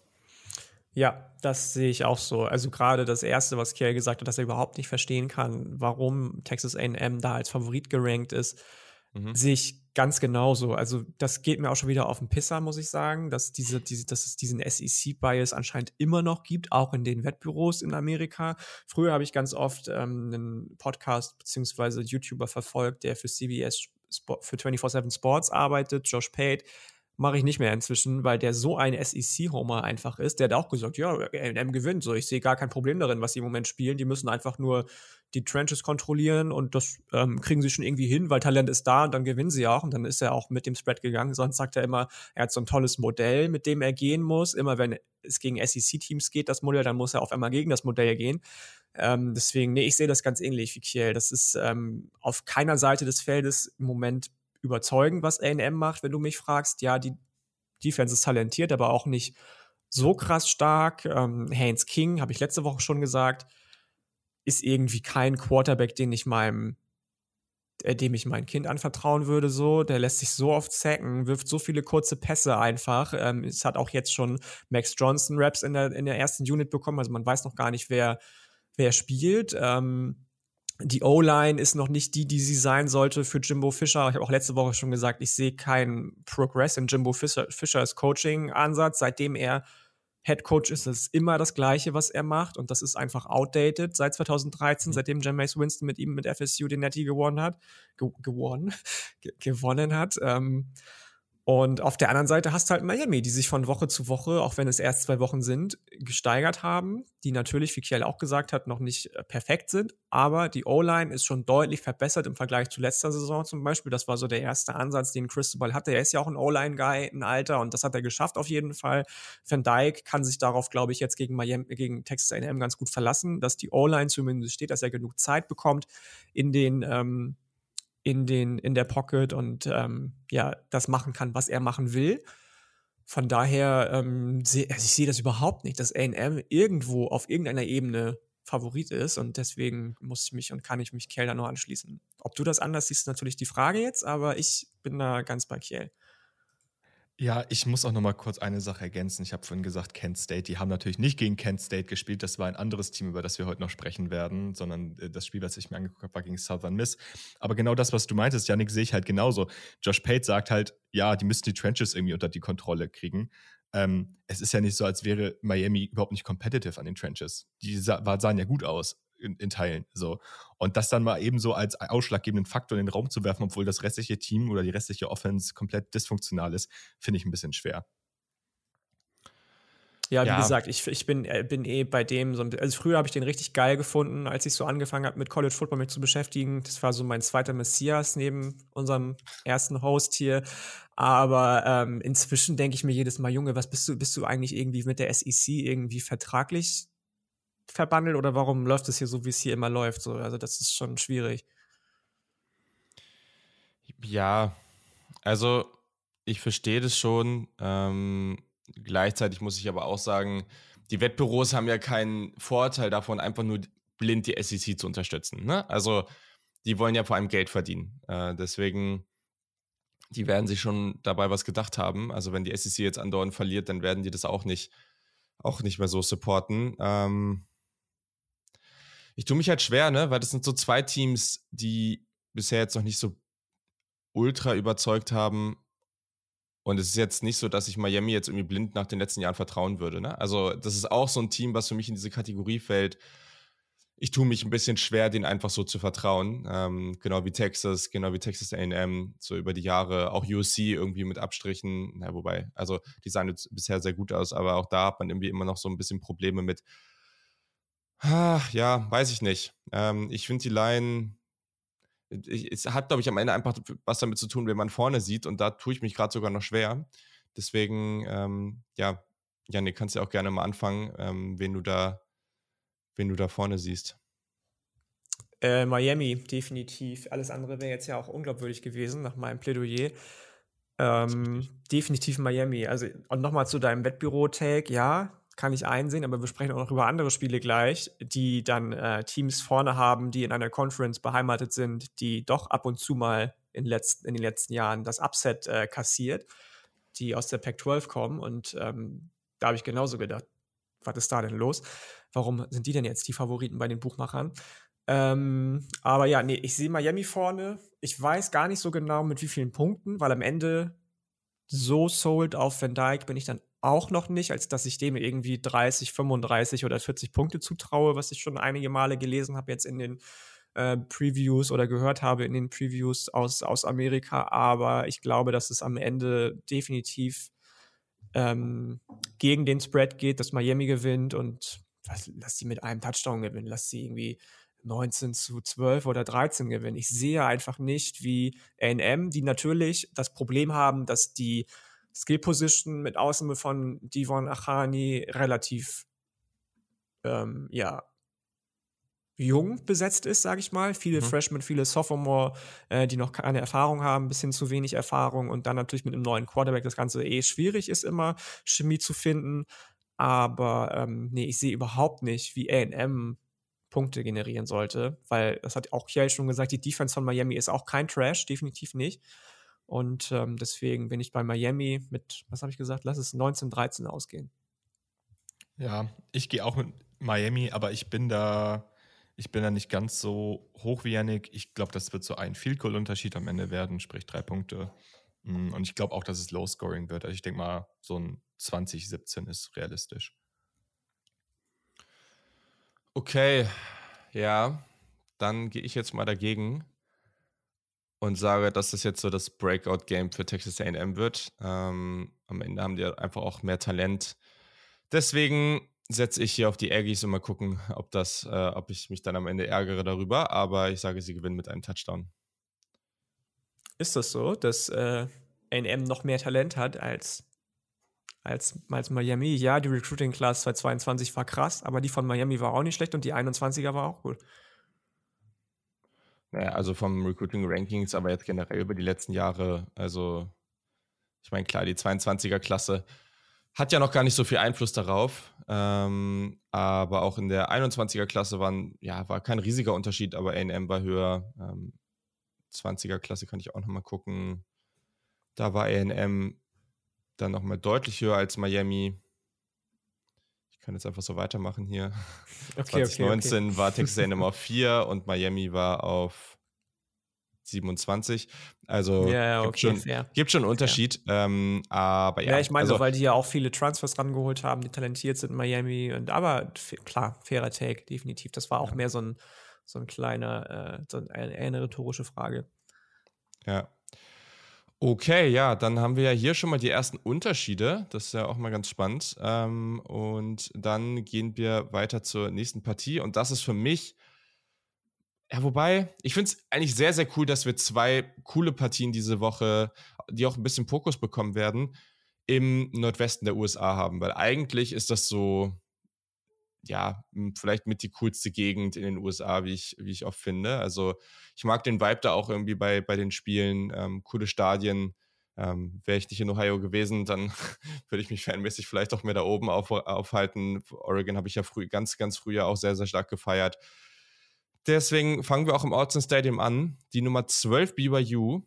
Ja, das sehe ich auch so. Also gerade das Erste, was Kiel gesagt hat, dass er überhaupt nicht verstehen kann, warum Texas AM da als Favorit gerankt ist, mhm. sehe ich ganz genauso. Also das geht mir auch schon wieder auf den Pisser, muss ich sagen, dass, diese, diese, dass es diesen SEC-Bias anscheinend immer noch gibt, auch in den Wettbüros in Amerika. Früher habe ich ganz oft ähm, einen Podcast bzw. YouTuber verfolgt, der für CBS für 24-7 Sports arbeitet, Josh Pate, mache ich nicht mehr inzwischen, weil der so ein SEC-Homer einfach ist. Der hat auch gesagt, ja, M gewinnt. So, ich sehe gar kein Problem darin, was sie im Moment spielen. Die müssen einfach nur die Trenches kontrollieren und das ähm, kriegen sie schon irgendwie hin, weil Talent ist da und dann gewinnen sie auch. Und dann ist er auch mit dem Spread gegangen. Sonst sagt er immer, er hat so ein tolles Modell, mit dem er gehen muss. Immer wenn es gegen SEC-Teams geht, das Modell, dann muss er auf einmal gegen das Modell gehen. Ähm, deswegen, nee, ich sehe das ganz ähnlich wie Kiel. Das ist ähm, auf keiner Seite des Feldes im Moment überzeugend, was AM macht, wenn du mich fragst. Ja, die Defense ist talentiert, aber auch nicht so krass stark. Ähm, Haynes King, habe ich letzte Woche schon gesagt, ist irgendwie kein Quarterback, den ich meinem äh, dem ich mein Kind anvertrauen würde, so. Der lässt sich so oft sacken, wirft so viele kurze Pässe einfach. Ähm, es hat auch jetzt schon Max Johnson Raps in der, in der ersten Unit bekommen, also man weiß noch gar nicht, wer, wer spielt. Ähm, die O-Line ist noch nicht die, die sie sein sollte für Jimbo Fischer. Ich habe auch letzte Woche schon gesagt, ich sehe keinen Progress in Jimbo Fischer, Fischers Coaching-Ansatz. Seitdem er Head Coach ist, ist immer das Gleiche, was er macht. Und das ist einfach outdated seit 2013, mhm. seitdem Jameis Winston mit ihm mit FSU den Netty gewonnen hat. Ge gewonnen, Ge gewonnen hat. Ähm, und auf der anderen Seite hast du halt Miami, die sich von Woche zu Woche, auch wenn es erst zwei Wochen sind, gesteigert haben, die natürlich, wie Kiel auch gesagt hat, noch nicht äh, perfekt sind, aber die O-Line ist schon deutlich verbessert im Vergleich zu letzter Saison zum Beispiel. Das war so der erste Ansatz, den Cristobal hatte. Er ist ja auch ein O-Line-Guy, ein Alter, und das hat er geschafft auf jeden Fall. Van Dyke kann sich darauf, glaube ich, jetzt gegen, Miami, gegen Texas A&M ganz gut verlassen, dass die O-Line zumindest steht, dass er genug Zeit bekommt in den ähm, in, den, in der Pocket und ähm, ja, das machen kann, was er machen will. Von daher, ähm, seh, also ich sehe das überhaupt nicht, dass AM irgendwo auf irgendeiner Ebene Favorit ist und deswegen muss ich mich und kann ich mich Kiel da nur anschließen. Ob du das anders siehst, ist natürlich die Frage jetzt, aber ich bin da ganz bei Kiel. Ja, ich muss auch noch mal kurz eine Sache ergänzen. Ich habe vorhin gesagt, Kent State, die haben natürlich nicht gegen Kent State gespielt. Das war ein anderes Team, über das wir heute noch sprechen werden, sondern äh, das Spiel, was ich mir angeguckt habe, war gegen Southern Miss. Aber genau das, was du meintest, Janik, sehe ich halt genauso. Josh Pate sagt halt, ja, die müssen die Trenches irgendwie unter die Kontrolle kriegen. Ähm, es ist ja nicht so, als wäre Miami überhaupt nicht competitive an den Trenches. Die sah, sahen ja gut aus in, in, Teilen. So. Und das dann mal eben so als ausschlaggebenden Faktor in den Raum zu werfen, obwohl das restliche Team oder die restliche Offense komplett dysfunktional ist, finde ich ein bisschen schwer. Ja, wie ja. gesagt, ich, ich bin, äh, bin eh bei dem so ein Also früher habe ich den richtig geil gefunden, als ich so angefangen habe, mit College Football mich zu beschäftigen. Das war so mein zweiter Messias neben unserem ersten Host hier. Aber ähm, inzwischen denke ich mir jedes Mal, Junge, was bist du, bist du eigentlich irgendwie mit der SEC irgendwie vertraglich verbandelt oder warum läuft es hier so, wie es hier immer läuft? So, also das ist schon schwierig. Ja, also ich verstehe das schon. Ähm, gleichzeitig muss ich aber auch sagen, die Wettbüros haben ja keinen Vorteil davon, einfach nur blind die SEC zu unterstützen. Ne? Also die wollen ja vor allem Geld verdienen. Äh, deswegen, die werden sich schon dabei was gedacht haben. Also wenn die SEC jetzt andauernd verliert, dann werden die das auch nicht, auch nicht mehr so supporten. Ähm, ich tue mich halt schwer, ne? Weil das sind so zwei Teams, die bisher jetzt noch nicht so ultra überzeugt haben. Und es ist jetzt nicht so, dass ich Miami jetzt irgendwie blind nach den letzten Jahren vertrauen würde. Ne? Also, das ist auch so ein Team, was für mich in diese Kategorie fällt. Ich tue mich ein bisschen schwer, denen einfach so zu vertrauen. Ähm, genau wie Texas, genau wie Texas AM, so über die Jahre. Auch USC irgendwie mit Abstrichen. Na, wobei, also die sahen jetzt bisher sehr gut aus, aber auch da hat man irgendwie immer noch so ein bisschen Probleme mit. Ach, ja, weiß ich nicht. Ähm, ich finde die Line es hat, glaube ich, am Ende einfach was damit zu tun, wenn man vorne sieht und da tue ich mich gerade sogar noch schwer. Deswegen, ähm, ja, Janik, kannst du ja auch gerne mal anfangen, ähm, wen du da, wen du da vorne siehst. Äh, Miami, definitiv. Alles andere wäre jetzt ja auch unglaubwürdig gewesen nach meinem Plädoyer. Ähm, definitiv Miami. Also, und nochmal zu deinem Wettbüro-Tag, ja, kann ich einsehen, aber wir sprechen auch noch über andere Spiele gleich, die dann äh, Teams vorne haben, die in einer Conference beheimatet sind, die doch ab und zu mal in, letzten, in den letzten Jahren das Upset äh, kassiert, die aus der Pac-12 kommen. Und ähm, da habe ich genauso gedacht, was ist da denn los? Warum sind die denn jetzt die Favoriten bei den Buchmachern? Ähm, aber ja, nee, ich sehe Miami vorne. Ich weiß gar nicht so genau mit wie vielen Punkten, weil am Ende so sold auf Van Dyke bin ich dann auch noch nicht, als dass ich dem irgendwie 30, 35 oder 40 Punkte zutraue, was ich schon einige Male gelesen habe jetzt in den äh, Previews oder gehört habe in den Previews aus, aus Amerika. Aber ich glaube, dass es am Ende definitiv ähm, gegen den Spread geht, dass Miami gewinnt und was, lass sie mit einem Touchdown gewinnen, lass sie irgendwie 19 zu 12 oder 13 gewinnen. Ich sehe einfach nicht, wie AM, die natürlich das Problem haben, dass die Skill Position mit Ausnahme von Divon Achani relativ ähm, ja jung besetzt ist, sage ich mal. Viele mhm. Freshmen, viele Sophomore, äh, die noch keine Erfahrung haben, bis hin zu wenig Erfahrung und dann natürlich mit einem neuen Quarterback das Ganze eh schwierig ist, immer Chemie zu finden. Aber ähm, nee, ich sehe überhaupt nicht, wie AM Punkte generieren sollte, weil das hat auch Kiel schon gesagt, die Defense von Miami ist auch kein Trash, definitiv nicht. Und ähm, deswegen bin ich bei Miami mit, was habe ich gesagt, lass es 19-13 ausgehen. Ja, ich gehe auch mit Miami, aber ich bin da, ich bin da nicht ganz so hoch wie Yannick. Ich glaube, das wird so ein Field Goal Unterschied am Ende werden, sprich drei Punkte. Mm, und ich glaube auch, dass es Low Scoring wird. Also ich denke mal, so ein 2017 ist realistisch. Okay, ja, dann gehe ich jetzt mal dagegen und sage, dass das jetzt so das Breakout-Game für Texas AM wird. Ähm, am Ende haben die einfach auch mehr Talent. Deswegen setze ich hier auf die Aggies und mal gucken, ob, das, äh, ob ich mich dann am Ende ärgere darüber. Aber ich sage, sie gewinnen mit einem Touchdown. Ist das so, dass äh, AM noch mehr Talent hat als, als, als Miami? Ja, die Recruiting-Class 2022 war krass, aber die von Miami war auch nicht schlecht und die 21er war auch gut. Naja, also vom Recruiting Rankings, aber jetzt generell über die letzten Jahre, also ich meine, klar, die 22er-Klasse hat ja noch gar nicht so viel Einfluss darauf, ähm, aber auch in der 21er-Klasse waren, ja, war kein riesiger Unterschied, aber AM war höher. Ähm, 20er-Klasse kann ich auch nochmal gucken. Da war AM dann nochmal deutlich höher als Miami kann jetzt einfach so weitermachen hier. Okay, 2019 okay, okay. war Texas A&M auf 4 und Miami war auf 27. Also ja, ja, gibt, schon, gibt schon einen Unterschied. Ja. Ähm, aber ja, ja ich meine, also, weil die ja auch viele Transfers rangeholt haben, die talentiert sind in Miami. Und aber klar, fairer Take, definitiv. Das war auch mehr so ein, so ein kleiner, äh, so eine, eine rhetorische Frage. Ja. Okay, ja, dann haben wir ja hier schon mal die ersten Unterschiede. Das ist ja auch mal ganz spannend. Ähm, und dann gehen wir weiter zur nächsten Partie. Und das ist für mich, ja, wobei, ich finde es eigentlich sehr, sehr cool, dass wir zwei coole Partien diese Woche, die auch ein bisschen Fokus bekommen werden, im Nordwesten der USA haben. Weil eigentlich ist das so, ja, vielleicht mit die coolste Gegend in den USA, wie ich, wie ich oft finde. Also ich mag den Vibe da auch irgendwie bei, bei den Spielen, ähm, coole Stadien. Ähm, Wäre ich nicht in Ohio gewesen, dann würde ich mich fanmäßig vielleicht auch mehr da oben auf, aufhalten. Oregon habe ich ja früh, ganz, ganz früher auch sehr, sehr stark gefeiert. Deswegen fangen wir auch im Autzen Stadium an. Die Nummer 12 BYU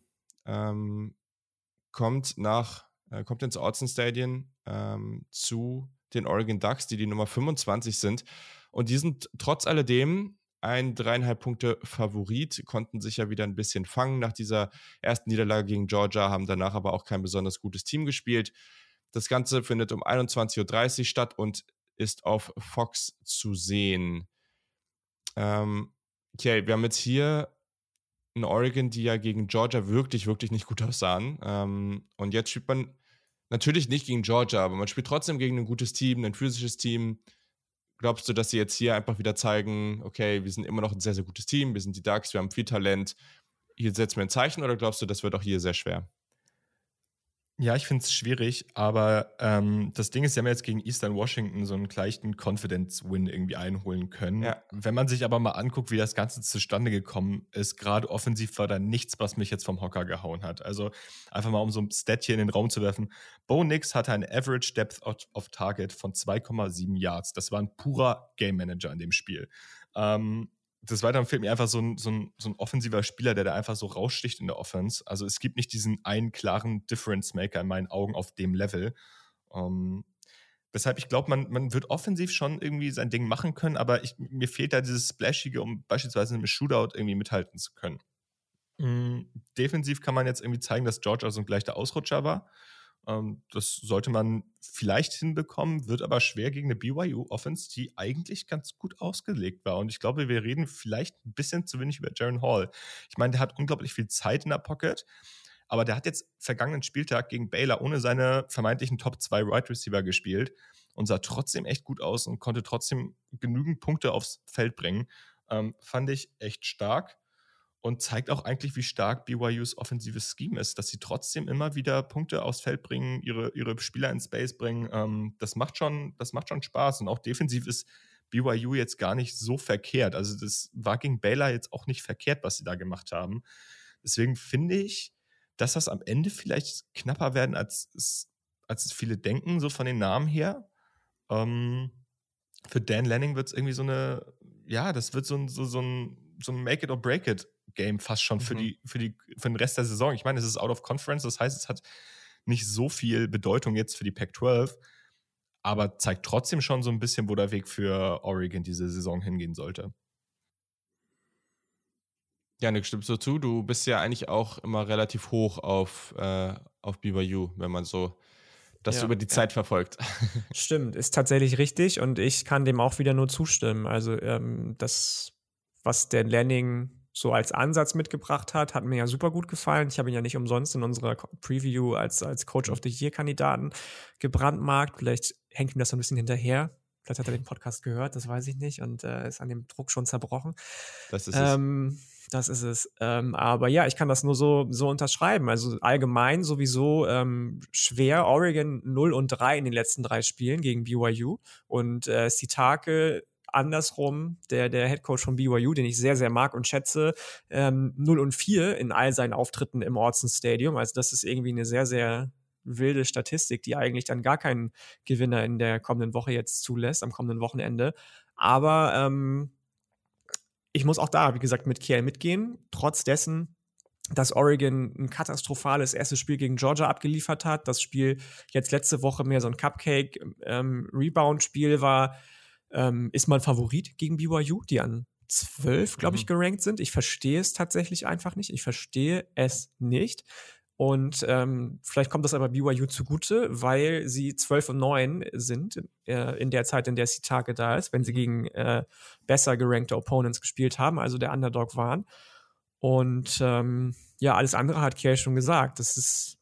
ähm, kommt nach, äh, kommt ins Autzen Stadium ähm, zu den Oregon Ducks, die die Nummer 25 sind. Und die sind trotz alledem ein dreieinhalb Punkte Favorit, konnten sich ja wieder ein bisschen fangen nach dieser ersten Niederlage gegen Georgia, haben danach aber auch kein besonders gutes Team gespielt. Das Ganze findet um 21.30 Uhr statt und ist auf Fox zu sehen. Ähm, okay, wir haben jetzt hier in Oregon, die ja gegen Georgia wirklich, wirklich nicht gut aussahen. Ähm, und jetzt spielt man natürlich nicht gegen Georgia, aber man spielt trotzdem gegen ein gutes Team, ein physisches Team. Glaubst du, dass sie jetzt hier einfach wieder zeigen, okay, wir sind immer noch ein sehr, sehr gutes Team, wir sind die Ducks, wir haben viel Talent, hier setzen wir ein Zeichen oder glaubst du, das wird auch hier sehr schwer? Ja, ich finde es schwierig, aber ähm, das Ding ist, sie haben jetzt gegen Eastern Washington so einen leichten Confidence-Win irgendwie einholen können. Ja. Wenn man sich aber mal anguckt, wie das Ganze zustande gekommen ist, gerade offensiv war da nichts, was mich jetzt vom Hocker gehauen hat. Also einfach mal um so ein Stat hier in den Raum zu werfen. Bo Nix hatte eine Average Depth of Target von 2,7 Yards. Das war ein purer Game Manager in dem Spiel. Ähm, des Weiteren fehlt mir einfach so ein, so, ein, so ein offensiver Spieler, der da einfach so raussticht in der Offense. Also es gibt nicht diesen einen klaren Difference-Maker in meinen Augen auf dem Level. Ähm, weshalb ich glaube, man, man wird offensiv schon irgendwie sein Ding machen können, aber ich, mir fehlt da dieses Splashige, um beispielsweise im Shootout irgendwie mithalten zu können. Mhm. Defensiv kann man jetzt irgendwie zeigen, dass Georgia so ein gleicher Ausrutscher war. Ähm, das sollte man vielleicht hinbekommen, wird aber schwer gegen eine BYU-Offense, die eigentlich ganz gut ausgelegt war. Und ich glaube, wir reden vielleicht ein bisschen zu wenig über Jaron Hall. Ich meine, der hat unglaublich viel Zeit in der Pocket, aber der hat jetzt vergangenen Spieltag gegen Baylor ohne seine vermeintlichen Top 2 Wide right Receiver gespielt und sah trotzdem echt gut aus und konnte trotzdem genügend Punkte aufs Feld bringen. Ähm, fand ich echt stark und zeigt auch eigentlich, wie stark BYUs offensives Scheme ist, dass sie trotzdem immer wieder Punkte aufs Feld bringen, ihre, ihre Spieler in Space bringen. Ähm, das, macht schon, das macht schon Spaß. Und auch defensiv ist BYU jetzt gar nicht so verkehrt. Also das war gegen Baylor jetzt auch nicht verkehrt, was sie da gemacht haben. Deswegen finde ich, dass das am Ende vielleicht knapper werden, als es, als es viele denken, so von den Namen her. Ähm, für Dan Lanning wird es irgendwie so eine, ja, das wird so ein, so, so ein, so ein Make Game fast schon für, mhm. die, für, die, für den Rest der Saison. Ich meine, es ist out of conference, das heißt, es hat nicht so viel Bedeutung jetzt für die Pac-12, aber zeigt trotzdem schon so ein bisschen, wo der Weg für Oregon diese Saison hingehen sollte. Janik, stimmst du zu? Du bist ja eigentlich auch immer relativ hoch auf, äh, auf BYU, wenn man so das ja, über die Zeit ja. verfolgt. Stimmt, ist tatsächlich richtig und ich kann dem auch wieder nur zustimmen. Also ähm, das, was der Lanning so als Ansatz mitgebracht hat, hat mir ja super gut gefallen. Ich habe ihn ja nicht umsonst in unserer Preview als, als Coach of the Year-Kandidaten gebrandmarkt. Vielleicht hängt ihm das so ein bisschen hinterher. Vielleicht hat er den Podcast gehört, das weiß ich nicht, und äh, ist an dem Druck schon zerbrochen. Das ist ähm, es. Das ist es. Ähm, aber ja, ich kann das nur so, so unterschreiben. Also allgemein sowieso ähm, schwer. Oregon 0 und 3 in den letzten drei Spielen gegen BYU. Und äh, Sitake andersrum, der, der Head Coach von BYU, den ich sehr, sehr mag und schätze, ähm, 0 und 4 in all seinen Auftritten im Orson Stadium. Also das ist irgendwie eine sehr, sehr wilde Statistik, die eigentlich dann gar keinen Gewinner in der kommenden Woche jetzt zulässt, am kommenden Wochenende. Aber ähm, ich muss auch da, wie gesagt, mit Kiel mitgehen. Trotz dessen, dass Oregon ein katastrophales erstes Spiel gegen Georgia abgeliefert hat. Das Spiel jetzt letzte Woche mehr so ein Cupcake-Rebound-Spiel ähm, war ähm, ist mein Favorit gegen BYU, die an 12, glaube ich, mhm. gerankt sind. Ich verstehe es tatsächlich einfach nicht. Ich verstehe es nicht. Und ähm, vielleicht kommt das aber BYU zugute, weil sie 12 und 9 sind äh, in der Zeit, in der Sitake da ist, wenn sie gegen äh, besser gerankte Opponents gespielt haben, also der Underdog waren. Und ähm, ja, alles andere hat Kiel schon gesagt. Das ist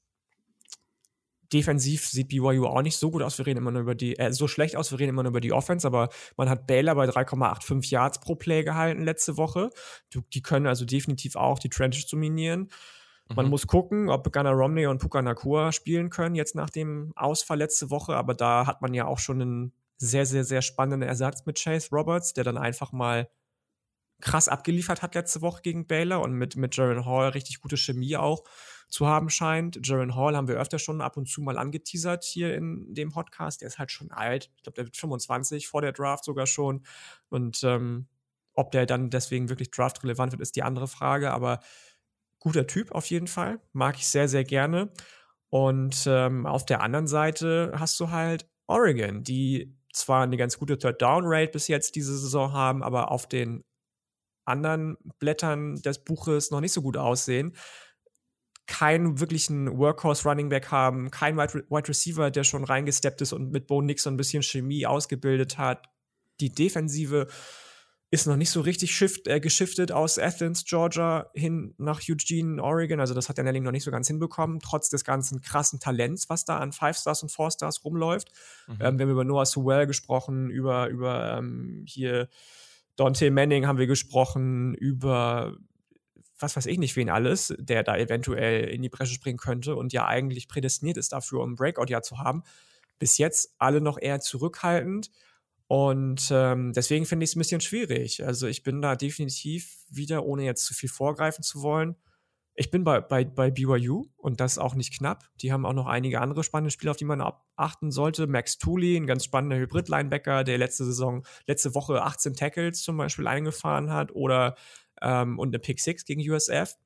defensiv sieht BYU auch nicht so gut aus. Wir reden immer nur über die, äh, so schlecht aus, wir reden immer nur über die Offense, aber man hat Baylor bei 3,85 Yards pro Play gehalten letzte Woche. Die können also definitiv auch die Trenches dominieren. Man mhm. muss gucken, ob Gunnar Romney und Puka Nakua spielen können, jetzt nach dem Ausfall letzte Woche, aber da hat man ja auch schon einen sehr, sehr, sehr spannenden Ersatz mit Chase Roberts, der dann einfach mal krass abgeliefert hat letzte Woche gegen Baylor und mit, mit Jaron Hall richtig gute Chemie auch zu haben scheint. Jaron Hall haben wir öfter schon ab und zu mal angeteasert hier in dem Podcast. Der ist halt schon alt. Ich glaube, der wird 25 vor der Draft sogar schon. Und ähm, ob der dann deswegen wirklich draftrelevant wird, ist die andere Frage. Aber guter Typ auf jeden Fall. Mag ich sehr, sehr gerne. Und ähm, auf der anderen Seite hast du halt Oregon, die zwar eine ganz gute Third-Down-Rate bis jetzt diese Saison haben, aber auf den anderen Blättern des Buches noch nicht so gut aussehen. Keinen wirklichen Workhorse Running Back haben, kein Wide, Wide Receiver, der schon reingesteppt ist und mit Bo Nix so ein bisschen Chemie ausgebildet hat. Die Defensive ist noch nicht so richtig shift, äh, geschiftet aus Athens, Georgia hin nach Eugene, Oregon. Also das hat der Nelling noch nicht so ganz hinbekommen, trotz des ganzen krassen Talents, was da an Five Stars und Four Stars rumläuft. Mhm. Ähm, wir haben über Noah Sewell gesprochen, über, über ähm, hier Dante Manning haben wir gesprochen, über was weiß ich nicht, wen alles, der da eventuell in die Bresche springen könnte und ja eigentlich prädestiniert ist dafür, um ein Breakout-Jahr zu haben. Bis jetzt alle noch eher zurückhaltend. Und ähm, deswegen finde ich es ein bisschen schwierig. Also ich bin da definitiv wieder, ohne jetzt zu viel vorgreifen zu wollen. Ich bin bei, bei, bei BYU und das auch nicht knapp. Die haben auch noch einige andere spannende Spiele, auf die man achten sollte. Max Tooley, ein ganz spannender Hybrid-Linebacker, der letzte Saison, letzte Woche 18 Tackles zum Beispiel eingefahren hat oder ähm, und eine Pick 6 gegen USF.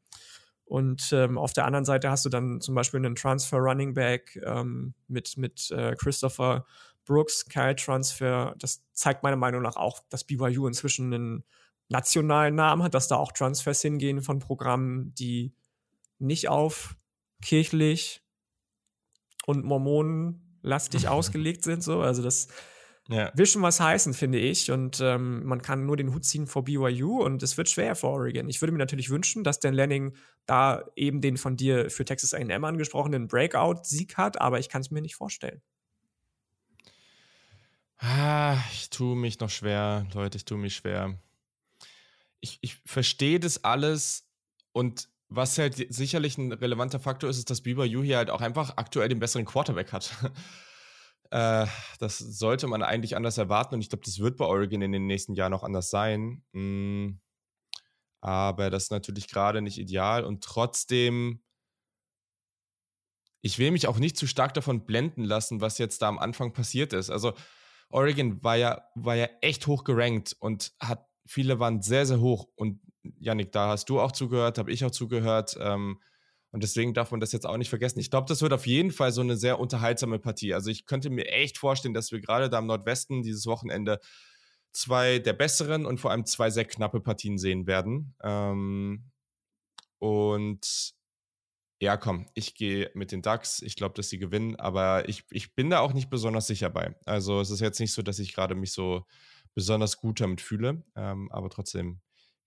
Und ähm, auf der anderen Seite hast du dann zum Beispiel einen Transfer Running Back ähm, mit, mit äh, Christopher Brooks, Kyle Transfer, das zeigt meiner Meinung nach auch, dass BYU inzwischen einen nationalen Namen hat, dass da auch Transfers hingehen von Programmen, die nicht auf kirchlich und mormonenlastig ausgelegt sind. So. Also das ja. will schon was heißen, finde ich. Und ähm, man kann nur den Hut ziehen vor BYU und es wird schwer für Oregon. Ich würde mir natürlich wünschen, dass Dan Lanning da eben den von dir für Texas AM angesprochenen Breakout-Sieg hat, aber ich kann es mir nicht vorstellen. Ah, ich tue mich noch schwer, Leute, ich tue mich schwer. Ich, ich verstehe das alles und was halt sicherlich ein relevanter Faktor ist, ist, dass BYU hier halt auch einfach aktuell den besseren Quarterback hat. Äh, das sollte man eigentlich anders erwarten und ich glaube, das wird bei Oregon in den nächsten Jahren auch anders sein. Mm, aber das ist natürlich gerade nicht ideal und trotzdem ich will mich auch nicht zu stark davon blenden lassen, was jetzt da am Anfang passiert ist. Also Oregon war ja, war ja echt hoch gerankt und hat, viele waren sehr, sehr hoch. Und Yannick, da hast du auch zugehört, habe ich auch zugehört. Ähm, und deswegen darf man das jetzt auch nicht vergessen. Ich glaube, das wird auf jeden Fall so eine sehr unterhaltsame Partie. Also ich könnte mir echt vorstellen, dass wir gerade da im Nordwesten dieses Wochenende zwei der besseren und vor allem zwei sehr knappe Partien sehen werden. Ähm, und ja, komm, ich gehe mit den Ducks. Ich glaube, dass sie gewinnen, aber ich, ich bin da auch nicht besonders sicher bei. Also es ist jetzt nicht so, dass ich gerade mich so besonders gut damit fühle, ähm, aber trotzdem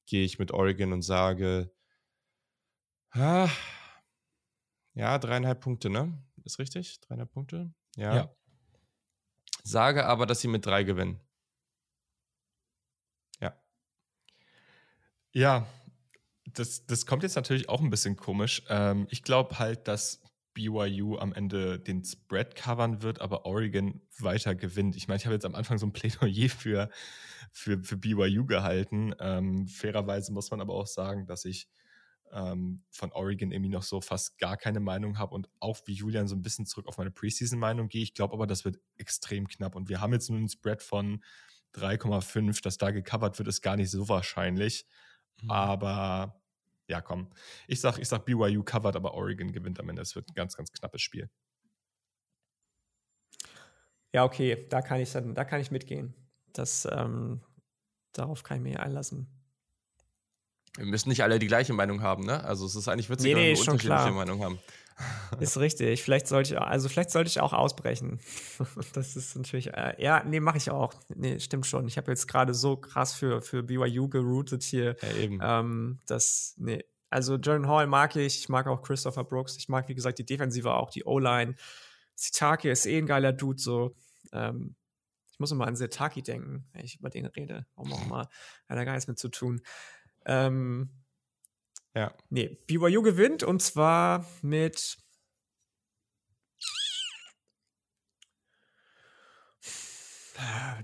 gehe ich mit Oregon und sage, ah, ja, dreieinhalb Punkte, ne? Ist richtig? Dreieinhalb Punkte? Ja. ja. Sage aber, dass sie mit drei gewinnen. Ja. Ja, das, das kommt jetzt natürlich auch ein bisschen komisch. Ähm, ich glaube halt, dass BYU am Ende den Spread covern wird, aber Oregon weiter gewinnt. Ich meine, ich habe jetzt am Anfang so ein Plädoyer für, für, für BYU gehalten. Ähm, fairerweise muss man aber auch sagen, dass ich ähm, von Oregon irgendwie noch so fast gar keine Meinung habe und auch wie Julian so ein bisschen zurück auf meine Preseason-Meinung gehe. Ich glaube aber, das wird extrem knapp und wir haben jetzt nur einen Spread von 3,5. Dass da gecovert wird, ist gar nicht so wahrscheinlich. Mhm. Aber ja, komm. Ich sag, ich sag BYU covered, aber Oregon gewinnt am Ende. Es wird ein ganz, ganz knappes Spiel. Ja, okay, da kann ich dann, da kann ich mitgehen. Das, ähm, darauf kann ich mich einlassen. Wir müssen nicht alle die gleiche Meinung haben, ne? Also es ist eigentlich witzig, nee, nee, wenn wir unterschiedliche klar. Meinung haben. Ist richtig. Vielleicht sollte ich, also vielleicht sollte ich auch ausbrechen. Das ist natürlich, äh, ja, nee, mache ich auch. Nee, stimmt schon. Ich habe jetzt gerade so krass für, für BYU geroutet hier. Ja, eben. Ähm, das, nee. Also Jordan Hall mag ich, ich mag auch Christopher Brooks, ich mag, wie gesagt, die Defensive auch, die O-Line. Sitaki ist eh ein geiler Dude, so. Ähm, ich muss immer an Sitaki denken, wenn ich über den rede. Warum auch immer. Hat da gar nichts mit zu tun. Ähm, ja. Nee, BYU gewinnt und zwar mit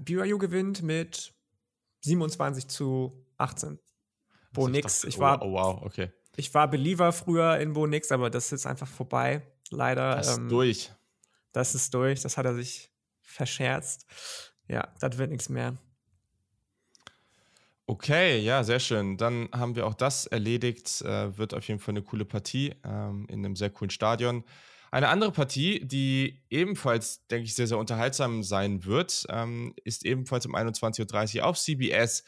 BYU gewinnt mit 27 zu 18. Bo also Nix. Ich, war, oh, wow, okay. Ich war Believer früher in Bo Nix, aber das ist jetzt einfach vorbei. Leider. Das ist ähm, durch. Das ist durch. Das hat er sich verscherzt. Ja, das wird nichts mehr. Okay, ja, sehr schön. Dann haben wir auch das erledigt. Äh, wird auf jeden Fall eine coole Partie ähm, in einem sehr coolen Stadion. Eine andere Partie, die ebenfalls, denke ich, sehr, sehr unterhaltsam sein wird, ähm, ist ebenfalls um 21.30 Uhr auf CBS.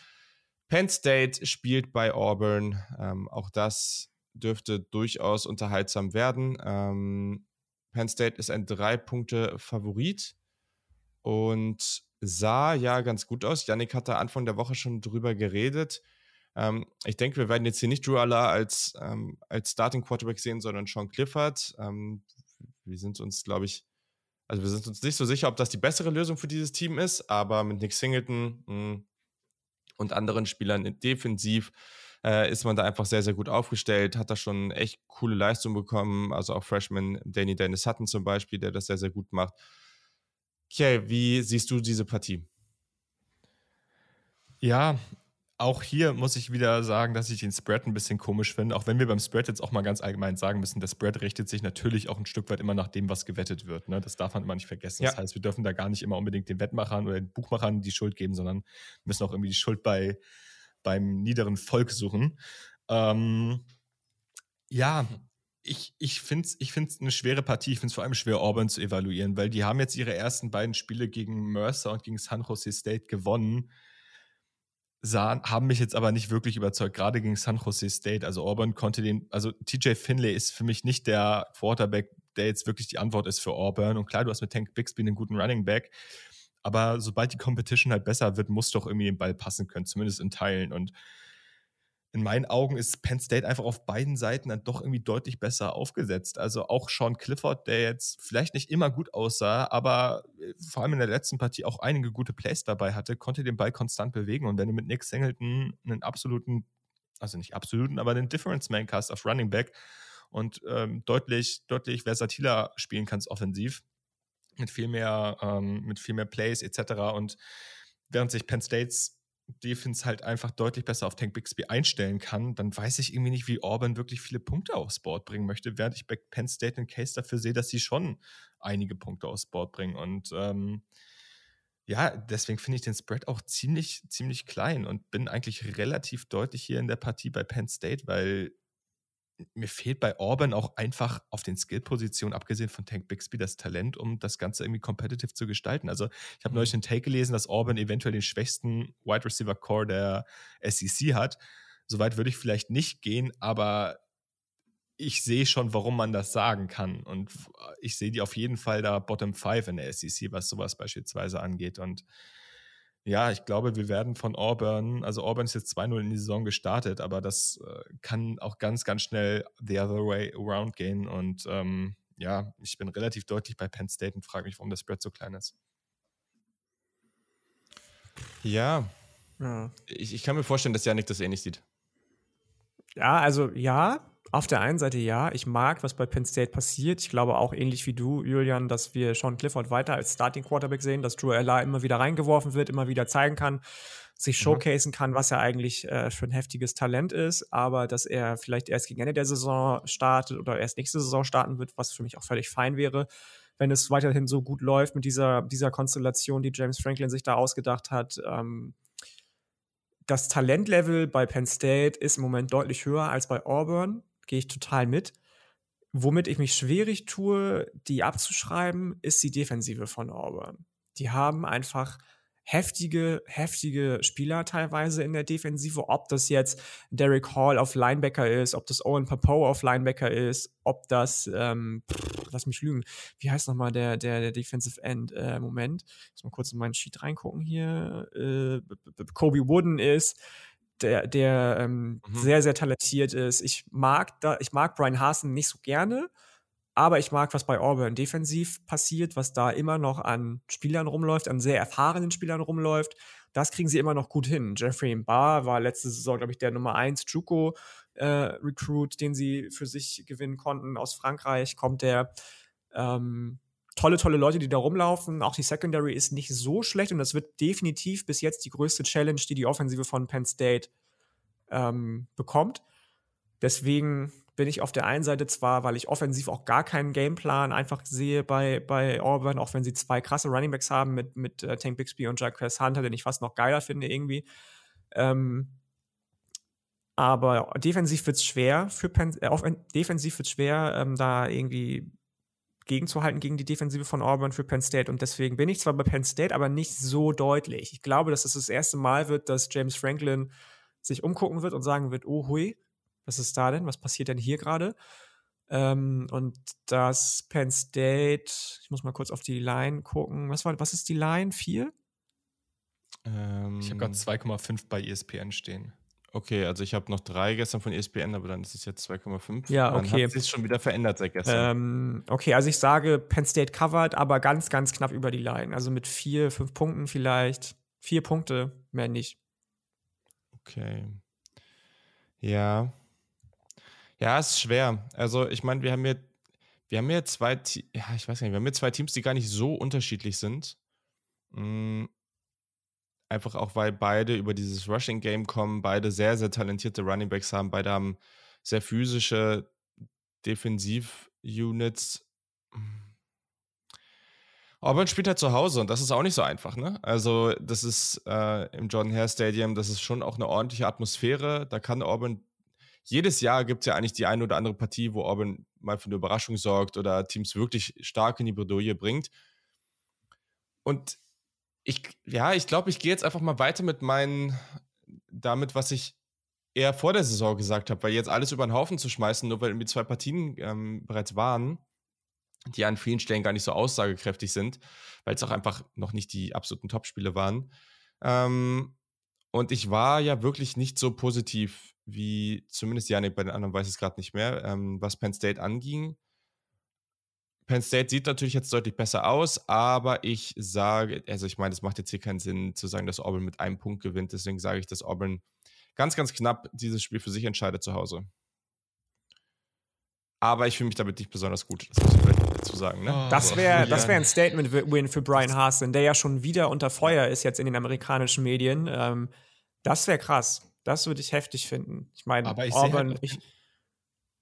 Penn State spielt bei Auburn. Ähm, auch das dürfte durchaus unterhaltsam werden. Ähm, Penn State ist ein Drei-Punkte-Favorit und sah ja ganz gut aus. Yannick hat da Anfang der Woche schon drüber geredet. Ähm, ich denke, wir werden jetzt hier nicht Drew Allah als, ähm, als Starting Quarterback sehen, sondern Sean Clifford. Ähm, wir sind uns, glaube ich, also wir sind uns nicht so sicher, ob das die bessere Lösung für dieses Team ist, aber mit Nick Singleton mh, hm, und anderen Spielern defensiv äh, ist man da einfach sehr, sehr gut aufgestellt, hat da schon echt coole Leistungen bekommen, also auch Freshman Danny Dennis Hutton zum Beispiel, der das sehr, sehr gut macht. Kjell, wie siehst du diese Partie? Ja, auch hier muss ich wieder sagen, dass ich den Spread ein bisschen komisch finde. Auch wenn wir beim Spread jetzt auch mal ganz allgemein sagen müssen, der Spread richtet sich natürlich auch ein Stück weit immer nach dem, was gewettet wird. Ne? Das darf man immer nicht vergessen. Ja. Das heißt, wir dürfen da gar nicht immer unbedingt den Wettmachern oder den Buchmachern die Schuld geben, sondern müssen auch irgendwie die Schuld bei, beim niederen Volk suchen. Ähm, ja, ich, ich finde es ich find's eine schwere Partie. Ich finde es vor allem schwer, Auburn zu evaluieren, weil die haben jetzt ihre ersten beiden Spiele gegen Mercer und gegen San Jose State gewonnen sahen, haben mich jetzt aber nicht wirklich überzeugt, gerade gegen San Jose State. Also Auburn konnte den, also TJ Finlay ist für mich nicht der Quarterback, der jetzt wirklich die Antwort ist für Auburn. Und klar, du hast mit Tank Bixby einen guten Running Back. Aber sobald die Competition halt besser wird, muss doch irgendwie den Ball passen können, zumindest in Teilen. Und in meinen Augen ist Penn State einfach auf beiden Seiten dann doch irgendwie deutlich besser aufgesetzt. Also auch Sean Clifford, der jetzt vielleicht nicht immer gut aussah, aber äh, vor allem in der letzten Partie auch einige gute Plays dabei hatte, konnte den Ball konstant bewegen. Und wenn du mit Nick Singleton einen absoluten, also nicht absoluten, aber einen Difference Man hast auf Running Back und ähm, deutlich, deutlich versatiler spielen kannst offensiv, mit viel mehr, ähm, mit viel mehr Plays etc. Und während sich Penn States Defense halt einfach deutlich besser auf Tank Bixby einstellen kann, dann weiß ich irgendwie nicht, wie Auburn wirklich viele Punkte aufs Board bringen möchte, während ich bei Penn State einen Case dafür sehe, dass sie schon einige Punkte aufs Board bringen. Und ähm, ja, deswegen finde ich den Spread auch ziemlich, ziemlich klein und bin eigentlich relativ deutlich hier in der Partie bei Penn State, weil mir fehlt bei Auburn auch einfach auf den Skill-Positionen, abgesehen von Tank Bixby, das Talent, um das Ganze irgendwie competitive zu gestalten. Also ich habe mhm. neulich einen Take gelesen, dass Auburn eventuell den schwächsten Wide Receiver Core der SEC hat. Soweit würde ich vielleicht nicht gehen, aber ich sehe schon, warum man das sagen kann. Und ich sehe die auf jeden Fall da Bottom 5 in der SEC, was sowas beispielsweise angeht. Und ja, ich glaube, wir werden von Auburn, also Auburn ist jetzt 2-0 in die Saison gestartet, aber das äh, kann auch ganz, ganz schnell the other way around gehen. Und ähm, ja, ich bin relativ deutlich bei Penn State und frage mich, warum der Spread so klein ist. Ja. ja. Ich, ich kann mir vorstellen, dass Janik das ähnlich sieht. Ja, also ja, auf der einen Seite ja, ich mag, was bei Penn State passiert. Ich glaube auch ähnlich wie du, Julian, dass wir Sean Clifford weiter als Starting Quarterback sehen, dass Drew Ella immer wieder reingeworfen wird, immer wieder zeigen kann, sich mhm. showcasen kann, was er eigentlich äh, für ein heftiges Talent ist, aber dass er vielleicht erst gegen Ende der Saison startet oder erst nächste Saison starten wird, was für mich auch völlig fein wäre, wenn es weiterhin so gut läuft mit dieser, dieser Konstellation, die James Franklin sich da ausgedacht hat. Ähm, das Talentlevel bei Penn State ist im Moment deutlich höher als bei Auburn gehe ich total mit. Womit ich mich schwierig tue, die abzuschreiben, ist die Defensive von Auburn. Die haben einfach heftige, heftige Spieler teilweise in der Defensive. Ob das jetzt Derek Hall auf Linebacker ist, ob das Owen Papo auf Linebacker ist, ob das, ähm, pff, lass mich lügen, wie heißt nochmal der, der, der Defensive End? Äh, Moment, ich muss mal kurz in meinen Sheet reingucken hier. Äh, Kobe Wooden ist der, der ähm, mhm. sehr, sehr talentiert ist. Ich mag da, ich mag Brian Hasen nicht so gerne, aber ich mag, was bei Auburn defensiv passiert, was da immer noch an Spielern rumläuft, an sehr erfahrenen Spielern rumläuft. Das kriegen sie immer noch gut hin. Jeffrey Barr war letzte Saison, glaube ich, der Nummer 1 Juco äh, Recruit, den sie für sich gewinnen konnten. Aus Frankreich kommt der. Ähm, tolle, tolle Leute, die da rumlaufen. Auch die Secondary ist nicht so schlecht und das wird definitiv bis jetzt die größte Challenge, die die Offensive von Penn State ähm, bekommt. Deswegen bin ich auf der einen Seite zwar, weil ich offensiv auch gar keinen Gameplan einfach sehe bei, bei Auburn, auch wenn sie zwei krasse Runningbacks haben mit, mit äh, Tank Bixby und Jacques Hunter, den ich fast noch geiler finde irgendwie. Ähm, aber defensiv wird es schwer für Penn, äh, defensiv wird schwer, ähm, da irgendwie gegenzuhalten gegen die Defensive von Auburn für Penn State. Und deswegen bin ich zwar bei Penn State, aber nicht so deutlich. Ich glaube, dass es das, das erste Mal wird, dass James Franklin sich umgucken wird und sagen wird, oh hui, was ist da denn? Was passiert denn hier gerade? Ähm, und das Penn State, ich muss mal kurz auf die Line gucken. Was, war, was ist die Line? Vier? Ähm, ich habe gerade 2,5 bei ESPN stehen. Okay, also ich habe noch drei gestern von ESPN, aber dann ist es jetzt 2,5. Ja, okay. Dann hat sich schon wieder verändert seit gestern. Ähm, okay, also ich sage Penn State covered, aber ganz, ganz knapp über die Line. Also mit vier, fünf Punkten vielleicht. Vier Punkte, mehr nicht. Okay. Ja. Ja, es ist schwer. Also ich meine, wir haben hier, wir haben hier zwei, ja, ich weiß nicht, wir haben hier zwei Teams, die gar nicht so unterschiedlich sind. Mhm. Einfach auch, weil beide über dieses Rushing-Game kommen, beide sehr, sehr talentierte Running Backs haben, beide haben sehr physische Defensiv-Units. Auburn spielt halt zu Hause und das ist auch nicht so einfach, ne? Also, das ist äh, im Jordan Hare Stadium, das ist schon auch eine ordentliche Atmosphäre. Da kann Auburn, jedes Jahr gibt es ja eigentlich die eine oder andere Partie, wo Auburn mal für eine Überraschung sorgt oder Teams wirklich stark in die Bredouille bringt. Und ich, ja, ich glaube, ich gehe jetzt einfach mal weiter mit meinen, damit, was ich eher vor der Saison gesagt habe, weil jetzt alles über den Haufen zu schmeißen, nur weil irgendwie zwei Partien ähm, bereits waren, die an vielen Stellen gar nicht so aussagekräftig sind, weil es auch einfach noch nicht die absoluten Topspiele waren. Ähm, und ich war ja wirklich nicht so positiv wie zumindest Janik, bei den anderen weiß ich es gerade nicht mehr, ähm, was Penn State anging. Penn State sieht natürlich jetzt deutlich besser aus, aber ich sage, also ich meine, es macht jetzt hier keinen Sinn zu sagen, dass Auburn mit einem Punkt gewinnt. Deswegen sage ich, dass Auburn ganz, ganz knapp dieses Spiel für sich entscheidet zu Hause. Aber ich fühle mich damit nicht besonders gut. Das muss ich vielleicht dazu sagen. Ne? Das wäre das wär ein Statement-Win für Brian Hasen, der ja schon wieder unter Feuer ist jetzt in den amerikanischen Medien. Ähm, das wäre krass. Das würde ich heftig finden. Ich meine, Auburn. Halt, ich,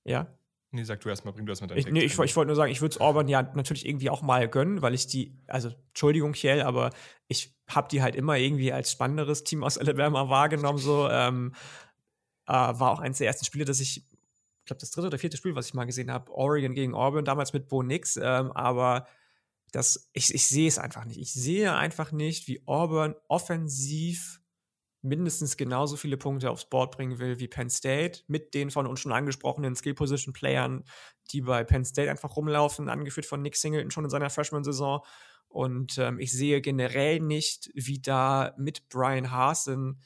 ja. Nee, sag du erstmal, bring du erstmal deinen ich, Nee, ich, ich wollte nur sagen, ich würde es Orban ja natürlich irgendwie auch mal gönnen, weil ich die, also Entschuldigung, Kiel, aber ich habe die halt immer irgendwie als spannenderes Team aus Alabama wahrgenommen. So ähm, äh, war auch eines der ersten Spiele, dass ich, ich glaube, das dritte oder vierte Spiel, was ich mal gesehen habe, Oregon gegen Auburn, damals mit Bo Nix, ähm, aber das, ich, ich sehe es einfach nicht. Ich sehe einfach nicht, wie Auburn offensiv mindestens genauso viele Punkte aufs Board bringen will wie Penn State, mit den von uns schon angesprochenen Skill-Position-Playern, die bei Penn State einfach rumlaufen, angeführt von Nick Singleton schon in seiner Freshman-Saison. Und ähm, ich sehe generell nicht, wie da mit Brian Hasen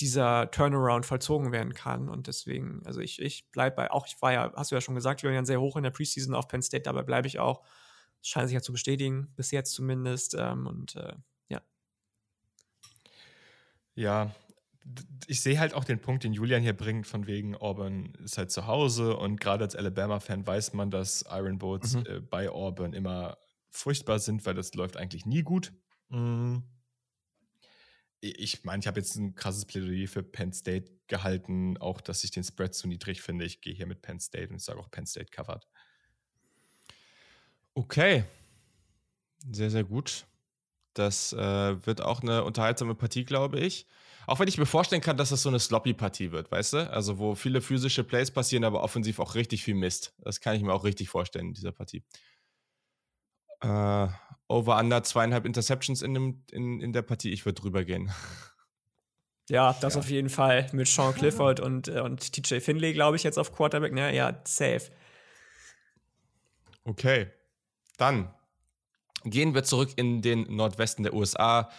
dieser Turnaround vollzogen werden kann. Und deswegen, also ich, ich bleibe bei, auch ich war ja, hast du ja schon gesagt, Julian, sehr hoch in der Preseason auf Penn State, dabei bleibe ich auch. Das scheint sich ja zu bestätigen, bis jetzt zumindest. Ähm, und äh, ja, ich sehe halt auch den Punkt, den Julian hier bringt, von wegen Auburn ist halt zu Hause und gerade als Alabama-Fan weiß man, dass Iron Boats mhm. äh, bei Auburn immer furchtbar sind, weil das läuft eigentlich nie gut. Mhm. Ich meine, ich habe jetzt ein krasses Plädoyer für Penn State gehalten, auch dass ich den Spread zu niedrig finde. Ich gehe hier mit Penn State und ich sage auch Penn State covered. Okay. Sehr, sehr gut. Das äh, wird auch eine unterhaltsame Partie, glaube ich. Auch wenn ich mir vorstellen kann, dass das so eine Sloppy-Partie wird, weißt du? Also, wo viele physische Plays passieren, aber offensiv auch richtig viel Mist. Das kann ich mir auch richtig vorstellen in dieser Partie. Äh, over under zweieinhalb Interceptions in, dem, in, in der Partie. Ich würde drüber gehen. Ja, das ja. auf jeden Fall. Mit Sean Clifford und, äh, und TJ Finley, glaube ich, jetzt auf Quarterback. Ne? Ja, safe. Okay. Dann gehen wir zurück in den Nordwesten der USA.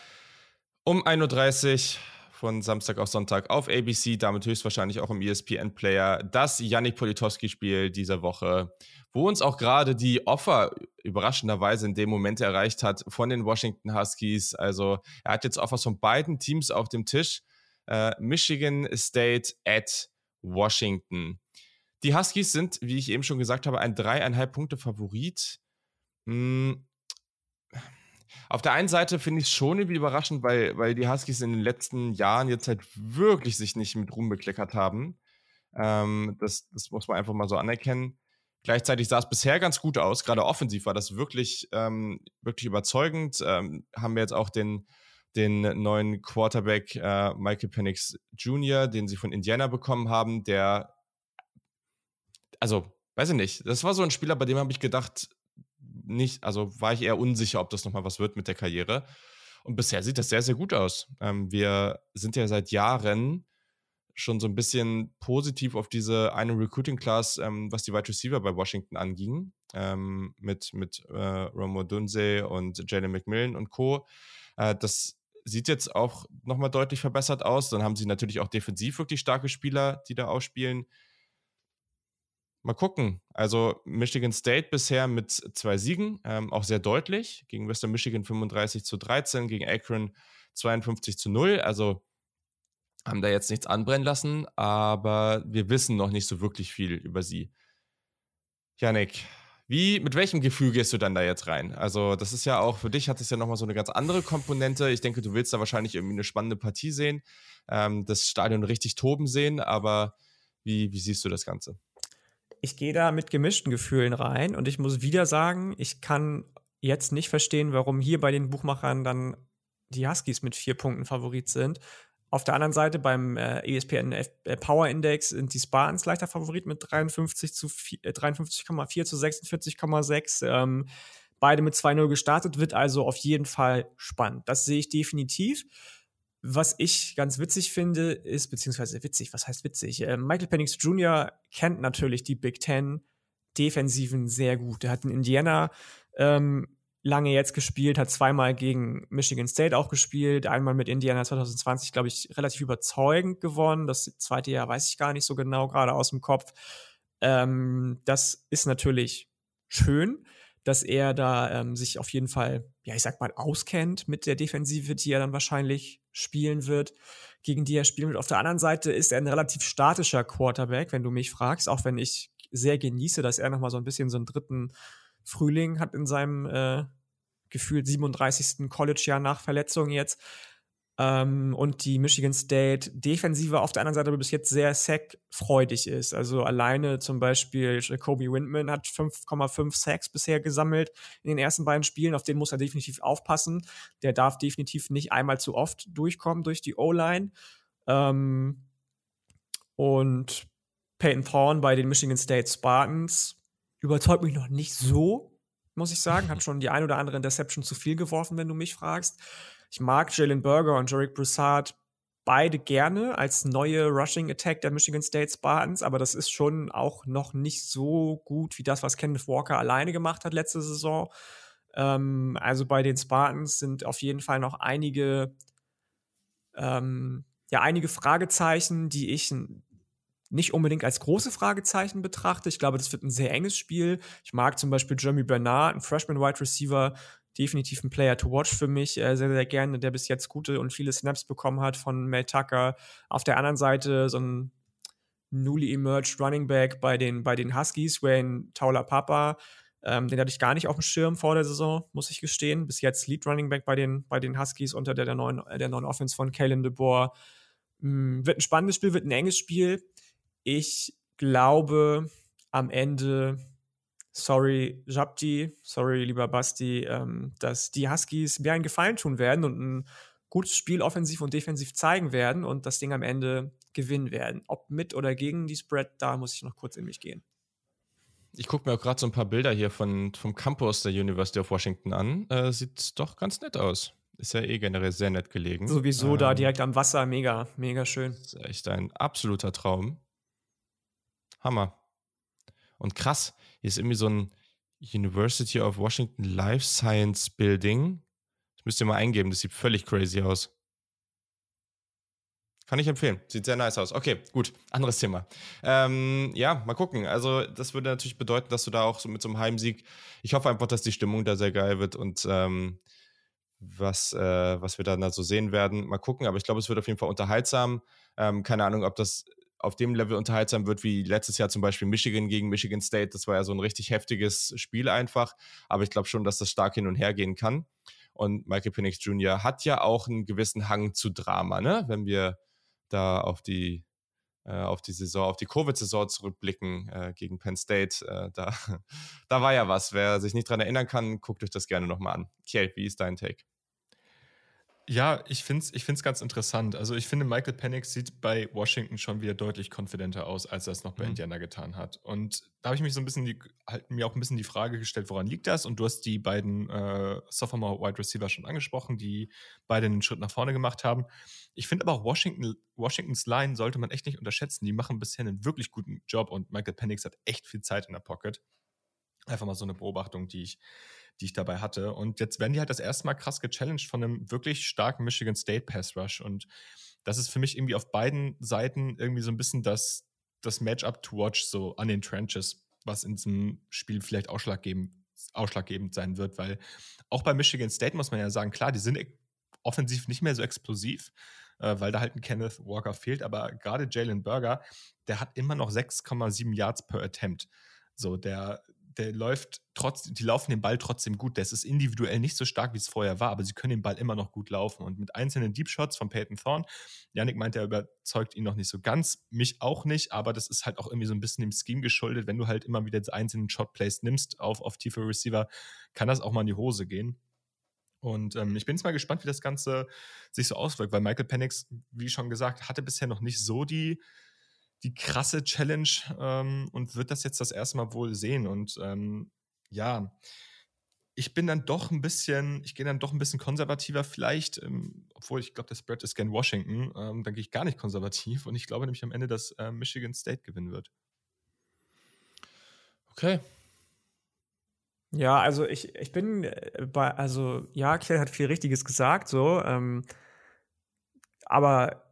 Um 1.30 Uhr von Samstag auf Sonntag auf ABC, damit höchstwahrscheinlich auch im ESPN-Player, das Yannick Politowski-Spiel dieser Woche, wo uns auch gerade die Offer überraschenderweise in dem Moment erreicht hat von den Washington Huskies. Also er hat jetzt Offers von beiden Teams auf dem Tisch. Äh, Michigan State at Washington. Die Huskies sind, wie ich eben schon gesagt habe, ein dreieinhalb Punkte Favorit. Hm, auf der einen Seite finde ich es schon irgendwie überraschend, weil, weil die Huskies in den letzten Jahren jetzt halt wirklich sich nicht mit Ruhm bekleckert haben. Ähm, das, das muss man einfach mal so anerkennen. Gleichzeitig sah es bisher ganz gut aus. Gerade offensiv war das wirklich, ähm, wirklich überzeugend. Ähm, haben wir jetzt auch den, den neuen Quarterback äh, Michael Penix Jr., den sie von Indiana bekommen haben, der, also, weiß ich nicht, das war so ein Spieler, bei dem habe ich gedacht, nicht, also war ich eher unsicher, ob das nochmal was wird mit der Karriere. Und bisher sieht das sehr, sehr gut aus. Ähm, wir sind ja seit Jahren schon so ein bisschen positiv auf diese eine Recruiting Class, ähm, was die Wide Receiver bei Washington anging, ähm, mit, mit äh, Romo Dunze und Jalen McMillan und Co. Äh, das sieht jetzt auch nochmal deutlich verbessert aus. Dann haben sie natürlich auch defensiv wirklich starke Spieler, die da ausspielen. Mal gucken. Also Michigan State bisher mit zwei Siegen, ähm, auch sehr deutlich. Gegen Western Michigan 35 zu 13, gegen Akron 52 zu 0. Also haben da jetzt nichts anbrennen lassen, aber wir wissen noch nicht so wirklich viel über sie. Janik, wie, mit welchem Gefühl gehst du dann da jetzt rein? Also, das ist ja auch, für dich hat es ja nochmal so eine ganz andere Komponente. Ich denke, du willst da wahrscheinlich irgendwie eine spannende Partie sehen, ähm, das Stadion richtig toben sehen, aber wie, wie siehst du das Ganze? Ich gehe da mit gemischten Gefühlen rein und ich muss wieder sagen, ich kann jetzt nicht verstehen, warum hier bei den Buchmachern dann die Huskies mit vier Punkten Favorit sind. Auf der anderen Seite beim äh, ESPN äh, Power Index sind die Spartans leichter Favorit mit 53 zu äh, 53,4 zu 46,6. Ähm, beide mit 2-0 gestartet, wird also auf jeden Fall spannend. Das sehe ich definitiv. Was ich ganz witzig finde, ist, beziehungsweise witzig, was heißt witzig? Äh, Michael Penix Jr. kennt natürlich die Big Ten Defensiven sehr gut. Er hat in Indiana ähm, lange jetzt gespielt, hat zweimal gegen Michigan State auch gespielt, einmal mit Indiana 2020, glaube ich, relativ überzeugend gewonnen. Das zweite Jahr weiß ich gar nicht so genau, gerade aus dem Kopf. Ähm, das ist natürlich schön dass er da ähm, sich auf jeden Fall, ja, ich sag mal, auskennt mit der Defensive, die er dann wahrscheinlich spielen wird, gegen die er spielen wird. Auf der anderen Seite ist er ein relativ statischer Quarterback, wenn du mich fragst, auch wenn ich sehr genieße, dass er nochmal so ein bisschen so einen dritten Frühling hat in seinem äh, gefühlt 37. College-Jahr nach Verletzung jetzt. Ähm, und die Michigan State Defensive auf der anderen Seite bis jetzt sehr sackfreudig ist. Also alleine zum Beispiel Kobe Windman hat 5,5 Sacks bisher gesammelt in den ersten beiden Spielen. Auf den muss er definitiv aufpassen. Der darf definitiv nicht einmal zu oft durchkommen durch die O-Line. Ähm, und Peyton Thorne bei den Michigan State Spartans überzeugt mich noch nicht so, muss ich sagen. Hat schon die ein oder andere Interception zu viel geworfen, wenn du mich fragst. Ich mag Jalen Berger und Jarek Broussard beide gerne als neue Rushing Attack der Michigan State Spartans, aber das ist schon auch noch nicht so gut wie das, was Kenneth Walker alleine gemacht hat letzte Saison. Ähm, also bei den Spartans sind auf jeden Fall noch einige, ähm, ja, einige Fragezeichen, die ich nicht unbedingt als große Fragezeichen betrachte. Ich glaube, das wird ein sehr enges Spiel. Ich mag zum Beispiel Jeremy Bernard, ein Freshman Wide Receiver, definitiv ein Player to watch für mich, äh, sehr, sehr gerne, der bis jetzt gute und viele Snaps bekommen hat von Mel Tucker. Auf der anderen Seite so ein newly emerged Running Back bei den, bei den Huskies, Wayne Taula Papa. Ähm, den hatte ich gar nicht auf dem Schirm vor der Saison, muss ich gestehen. Bis jetzt Lead Running Back bei den, bei den Huskies unter der, der, neuen, der neuen Offense von Kalen DeBoer. Ähm, wird ein spannendes Spiel, wird ein enges Spiel. Ich glaube, am Ende sorry Jabti, sorry lieber Basti, ähm, dass die Huskies mir einen Gefallen tun werden und ein gutes Spiel offensiv und defensiv zeigen werden und das Ding am Ende gewinnen werden. Ob mit oder gegen die Spread, da muss ich noch kurz in mich gehen. Ich gucke mir auch gerade so ein paar Bilder hier von, vom Campus der University of Washington an. Äh, sieht doch ganz nett aus. Ist ja eh generell sehr nett gelegen. Sowieso ähm, da direkt am Wasser, mega, mega schön. Ist echt ein absoluter Traum. Hammer. Und krass, hier ist irgendwie so ein University of Washington Life Science Building. Das müsst ihr mal eingeben, das sieht völlig crazy aus. Kann ich empfehlen. Sieht sehr nice aus. Okay, gut. Anderes Thema. Ähm, ja, mal gucken. Also, das würde natürlich bedeuten, dass du da auch so mit so einem Heimsieg. Ich hoffe einfach, dass die Stimmung da sehr geil wird und ähm, was, äh, was wir dann da so sehen werden. Mal gucken. Aber ich glaube, es wird auf jeden Fall unterhaltsam. Ähm, keine Ahnung, ob das auf dem Level unterhaltsam wird wie letztes Jahr zum Beispiel Michigan gegen Michigan State. Das war ja so ein richtig heftiges Spiel einfach. Aber ich glaube schon, dass das stark hin und her gehen kann. Und Michael Penix Jr. hat ja auch einen gewissen Hang zu Drama, ne? Wenn wir da auf die äh, auf die Saison, auf die Covid-Saison zurückblicken äh, gegen Penn State, äh, da, da war ja was. Wer sich nicht dran erinnern kann, guckt euch das gerne nochmal an. Kjell, wie ist dein Take? Ja, ich finde es ich find's ganz interessant. Also ich finde, Michael Penix sieht bei Washington schon wieder deutlich konfidenter aus, als er es noch bei mhm. Indiana getan hat. Und da habe ich mich so ein bisschen die, halt mir auch ein bisschen die Frage gestellt, woran liegt das? Und du hast die beiden äh, Sophomore Wide Receiver schon angesprochen, die beide einen Schritt nach vorne gemacht haben. Ich finde aber auch Washington, Washingtons Line sollte man echt nicht unterschätzen. Die machen bisher einen wirklich guten Job und Michael Penix hat echt viel Zeit in der Pocket. Einfach mal so eine Beobachtung, die ich, die ich dabei hatte. Und jetzt werden die halt das erste Mal krass gechallenged von einem wirklich starken Michigan State Pass Rush. Und das ist für mich irgendwie auf beiden Seiten irgendwie so ein bisschen das, das Matchup to watch, so an den Trenches, was in diesem Spiel vielleicht ausschlaggebend, ausschlaggebend sein wird, weil auch bei Michigan State muss man ja sagen, klar, die sind e-, offensiv nicht mehr so explosiv, äh, weil da halt ein Kenneth Walker fehlt, aber gerade Jalen Burger, der hat immer noch 6,7 Yards per Attempt. So, der, der läuft trotz, die laufen den Ball trotzdem gut. Das ist individuell nicht so stark, wie es vorher war, aber sie können den Ball immer noch gut laufen. Und mit einzelnen Deep Shots von Peyton Thorne, Yannick meint, er überzeugt ihn noch nicht so ganz, mich auch nicht, aber das ist halt auch irgendwie so ein bisschen dem Scheme geschuldet. Wenn du halt immer wieder einzelnen Shot-Plays nimmst auf, auf tiefe Receiver, kann das auch mal in die Hose gehen. Und ähm, ich bin jetzt mal gespannt, wie das Ganze sich so auswirkt, weil Michael Penix, wie schon gesagt, hatte bisher noch nicht so die die krasse Challenge ähm, und wird das jetzt das erste Mal wohl sehen. Und ähm, ja, ich bin dann doch ein bisschen, ich gehe dann doch ein bisschen konservativer vielleicht, ähm, obwohl ich glaube, der Spread ist gern Washington, ähm, dann gehe ich gar nicht konservativ und ich glaube nämlich am Ende, dass äh, Michigan State gewinnen wird. Okay. Ja, also ich, ich bin äh, bei, also ja, Kiel hat viel Richtiges gesagt, so, ähm, aber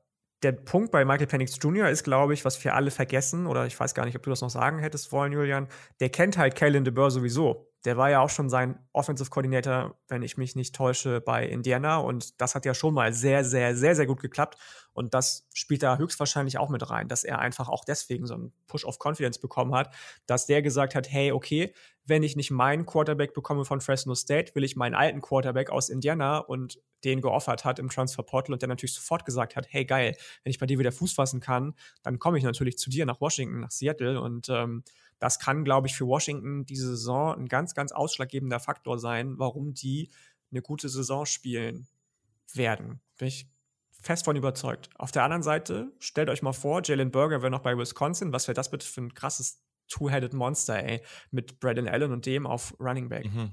der Punkt bei Michael Penix Jr. ist, glaube ich, was wir alle vergessen, oder ich weiß gar nicht, ob du das noch sagen hättest wollen, Julian, der kennt halt Kalen DeBurr sowieso. Der war ja auch schon sein Offensive Coordinator, wenn ich mich nicht täusche, bei Indiana. Und das hat ja schon mal sehr, sehr, sehr, sehr gut geklappt. Und das spielt da höchstwahrscheinlich auch mit rein, dass er einfach auch deswegen so einen Push of Confidence bekommen hat, dass der gesagt hat, hey, okay, wenn ich nicht meinen Quarterback bekomme von Fresno State, will ich meinen alten Quarterback aus Indiana und den geoffert hat im Transfer Portal und der natürlich sofort gesagt hat, hey geil, wenn ich bei dir wieder Fuß fassen kann, dann komme ich natürlich zu dir nach Washington, nach Seattle und ähm, das kann, glaube ich, für Washington diese Saison ein ganz, ganz ausschlaggebender Faktor sein, warum die eine gute Saison spielen werden. Bin ich fest von überzeugt. Auf der anderen Seite, stellt euch mal vor, Jalen Burger wäre noch bei Wisconsin. Was wäre das bitte für ein krasses Two-Headed Monster, ey, mit Braden Allen und dem auf Running Back. Mhm.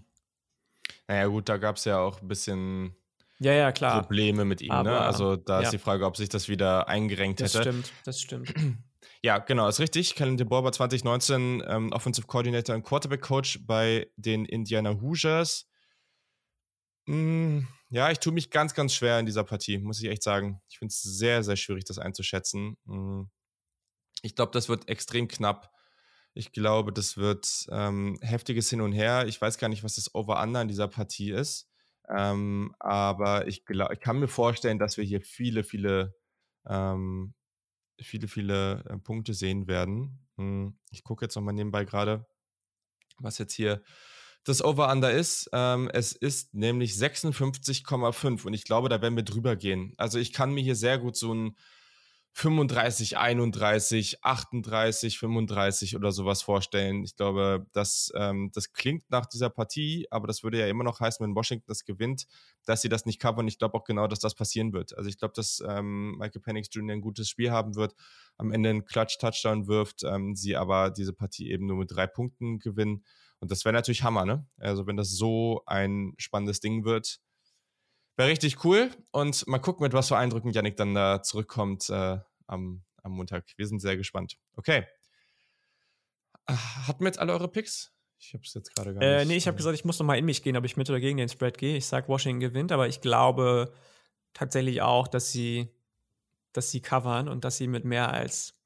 Naja, gut, da gab es ja auch ein bisschen ja, ja, klar. Probleme mit ihm. ne? Also da ja. ist die Frage, ob sich das wieder eingerenkt das hätte. Das stimmt, das stimmt. Ja, genau, ist richtig. Kellen DeBoer war 2019 ähm, Offensive Coordinator und Quarterback Coach bei den Indiana Hoosiers. Mm, ja, ich tue mich ganz, ganz schwer in dieser Partie, muss ich echt sagen. Ich finde es sehr, sehr schwierig, das einzuschätzen. Mm. Ich glaube, das wird extrem knapp. Ich glaube, das wird ähm, heftiges Hin und Her. Ich weiß gar nicht, was das Over-Under in dieser Partie ist. Ähm, aber ich, glaub, ich kann mir vorstellen, dass wir hier viele, viele ähm, viele, viele äh, Punkte sehen werden. Hm, ich gucke jetzt nochmal nebenbei gerade, was jetzt hier das Over-Under ist. Ähm, es ist nämlich 56,5 und ich glaube, da werden wir drüber gehen. Also ich kann mir hier sehr gut so ein 35, 31, 38, 35 oder sowas vorstellen. Ich glaube, das, ähm, das klingt nach dieser Partie, aber das würde ja immer noch heißen, wenn Washington das gewinnt, dass sie das nicht covern. Ich glaube auch genau, dass das passieren wird. Also ich glaube, dass ähm, Michael Penix Jr. ein gutes Spiel haben wird, am Ende einen Clutch-Touchdown wirft, ähm, sie aber diese Partie eben nur mit drei Punkten gewinnen. Und das wäre natürlich Hammer, ne? Also wenn das so ein spannendes Ding wird, Wäre richtig cool. Und mal gucken, mit was für Eindrücken Yannick dann da zurückkommt äh, am, am Montag. Wir sind sehr gespannt. Okay. Äh, hatten wir jetzt alle eure Picks? Ich habe es jetzt gerade gar äh, nicht. Nee, ich habe gesagt, ich muss noch mal in mich gehen, ob ich mit oder gegen den Spread gehe. Ich sage, Washington gewinnt, aber ich glaube tatsächlich auch, dass sie, dass sie covern und dass sie mit mehr als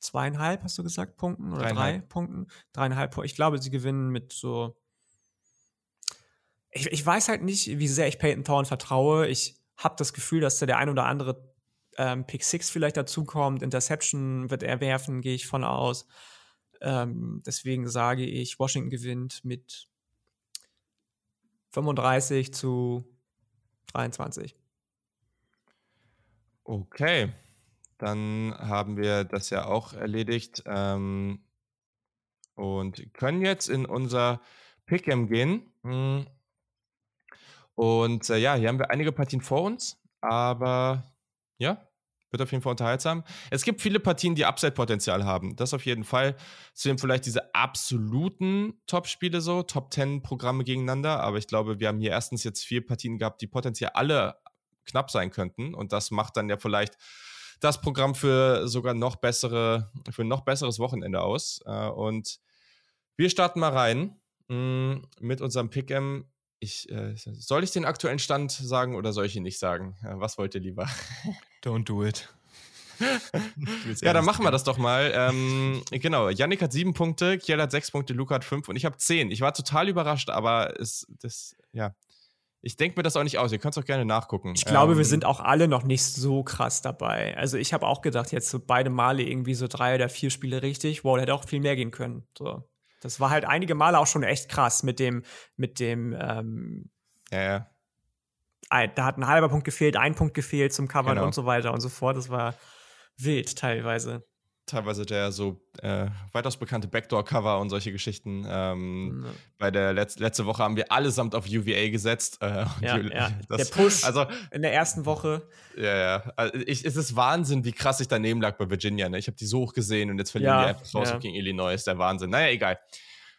zweieinhalb, hast du gesagt, Punkten oder drei Punkten? Dreieinhalb Punkten. Ich glaube, sie gewinnen mit so ich, ich weiß halt nicht, wie sehr ich Peyton Thorne vertraue. Ich habe das Gefühl, dass da der ein oder andere ähm, Pick Six vielleicht dazukommt. Interception wird er werfen, gehe ich von aus. Ähm, deswegen sage ich, Washington gewinnt mit 35 zu 23. Okay, dann haben wir das ja auch erledigt ähm, und können jetzt in unser Pick'em gehen. Hm. Und äh, ja, hier haben wir einige Partien vor uns, aber ja, wird auf jeden Fall unterhaltsam. Es gibt viele Partien, die Upside-Potenzial haben. Das auf jeden Fall. Sind vielleicht diese absoluten Top-Spiele so, Top-10-Programme gegeneinander. Aber ich glaube, wir haben hier erstens jetzt vier Partien gehabt, die potenziell alle knapp sein könnten. Und das macht dann ja vielleicht das Programm für sogar noch bessere, für ein noch besseres Wochenende aus. Äh, und wir starten mal rein mm, mit unserem Pick'em. Ich, äh, soll ich den aktuellen Stand sagen oder soll ich ihn nicht sagen? Was wollt ihr lieber? Don't do it. ja, dann machen wir das doch mal. Ähm, genau, Yannick hat sieben Punkte, Kiel hat sechs Punkte, Luca hat fünf und ich habe zehn. Ich war total überrascht, aber es, das, ja. Ich denke mir das auch nicht aus. Ihr könnt es auch gerne nachgucken. Ich glaube, ähm, wir sind auch alle noch nicht so krass dabei. Also ich habe auch gedacht, jetzt so beide Male irgendwie so drei oder vier Spiele richtig. Wow, hätte auch viel mehr gehen können. So. Das war halt einige Male auch schon echt krass mit dem, mit dem, ähm, ja, ja. Da hat ein halber Punkt gefehlt, ein Punkt gefehlt zum Covern genau. und so weiter und so fort. Das war wild teilweise. Teilweise der so äh, weitaus bekannte Backdoor-Cover und solche Geschichten. Ähm, ja. Bei der Letz letzte Woche haben wir allesamt auf UVA gesetzt. Äh, ja, ja. Das, der Push also, in der ersten Woche. Ja, ja. Also ich, es ist Wahnsinn, wie krass ich daneben lag bei Virginia. Ne? Ich habe die so hoch gesehen und jetzt verlieren ja, die einfach raus ja. gegen Illinois. Ist der Wahnsinn. Naja, egal.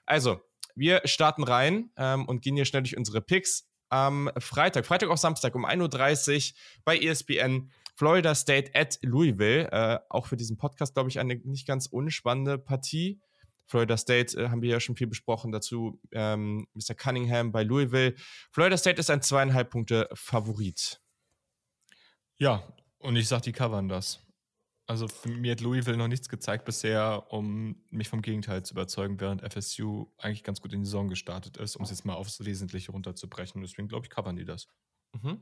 Also, wir starten rein ähm, und gehen hier schnell durch unsere Picks. Am Freitag, Freitag auf Samstag um 1.30 Uhr bei ESPN Florida State at Louisville. Äh, auch für diesen Podcast, glaube ich, eine nicht ganz unspannende Partie. Florida State äh, haben wir ja schon viel besprochen dazu. Ähm, Mr. Cunningham bei Louisville. Florida State ist ein zweieinhalb Punkte Favorit. Ja, und ich sage, die covern das. Also mir hat Louisville noch nichts gezeigt bisher, um mich vom Gegenteil zu überzeugen, während FSU eigentlich ganz gut in die Saison gestartet ist, um es jetzt mal aufs Wesentliche runterzubrechen. Deswegen glaube ich, covern die das. Mhm.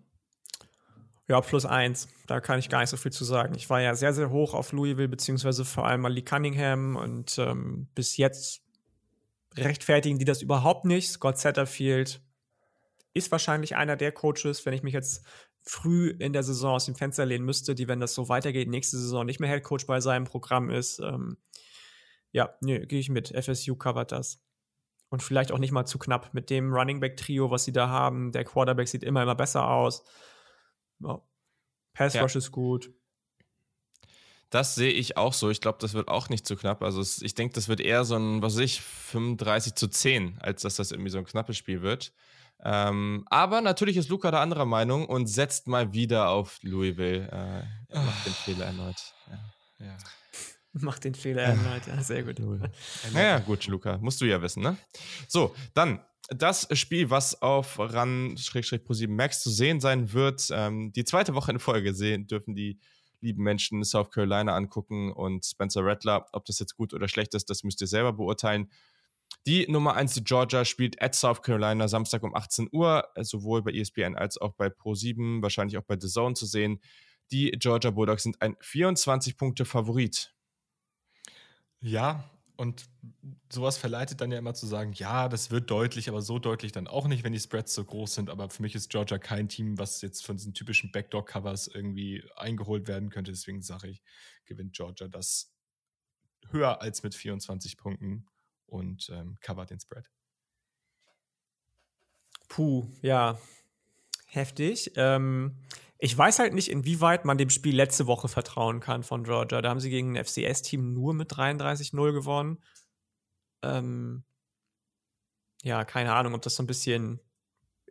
Ja, plus eins. Da kann ich gar nicht so viel zu sagen. Ich war ja sehr, sehr hoch auf Louisville, beziehungsweise vor allem Lee Cunningham und ähm, bis jetzt rechtfertigen die das überhaupt nicht. Scott Satterfield ist wahrscheinlich einer der Coaches, wenn ich mich jetzt früh in der Saison aus dem Fenster lehnen müsste, die, wenn das so weitergeht, nächste Saison nicht mehr Head Coach bei seinem Programm ist. Ähm, ja, nee, gehe ich mit. FSU covert das. Und vielleicht auch nicht mal zu knapp mit dem Running Back Trio, was sie da haben. Der Quarterback sieht immer, immer besser aus. Ja. Pass Rush ja. ist gut. Das sehe ich auch so. Ich glaube, das wird auch nicht zu knapp. Also es, ich denke, das wird eher so ein, was weiß ich, 35 zu 10, als dass das irgendwie so ein knappes Spiel wird. Ähm, aber natürlich ist Luca da anderer Meinung und setzt mal wieder auf Louisville. Äh, er macht den Fehler erneut. Ja. ja. Macht den Fehler erneut, ja, sehr gut. Ja, gut, Luca, musst du ja wissen, ne? So, dann das Spiel, was auf RAN-Pro7 Max zu sehen sein wird, ähm, die zweite Woche in Folge sehen dürfen die lieben Menschen South Carolina angucken und Spencer Rattler. Ob das jetzt gut oder schlecht ist, das müsst ihr selber beurteilen. Die Nummer 1 Georgia spielt at South Carolina Samstag um 18 Uhr, sowohl bei ESPN als auch bei Pro7, wahrscheinlich auch bei The Zone zu sehen. Die Georgia Bulldogs sind ein 24-Punkte-Favorit. Ja, und sowas verleitet dann ja immer zu sagen, ja, das wird deutlich, aber so deutlich dann auch nicht, wenn die Spreads so groß sind. Aber für mich ist Georgia kein Team, was jetzt von diesen typischen Backdoor-Covers irgendwie eingeholt werden könnte. Deswegen sage ich, gewinnt Georgia das höher als mit 24 Punkten und ähm, covert den Spread. Puh, ja, heftig. Ähm, ich weiß halt nicht, inwieweit man dem Spiel letzte Woche vertrauen kann von Georgia. Da haben sie gegen ein FCS-Team nur mit 33-0 gewonnen. Ähm, ja, keine Ahnung, ob das so ein bisschen.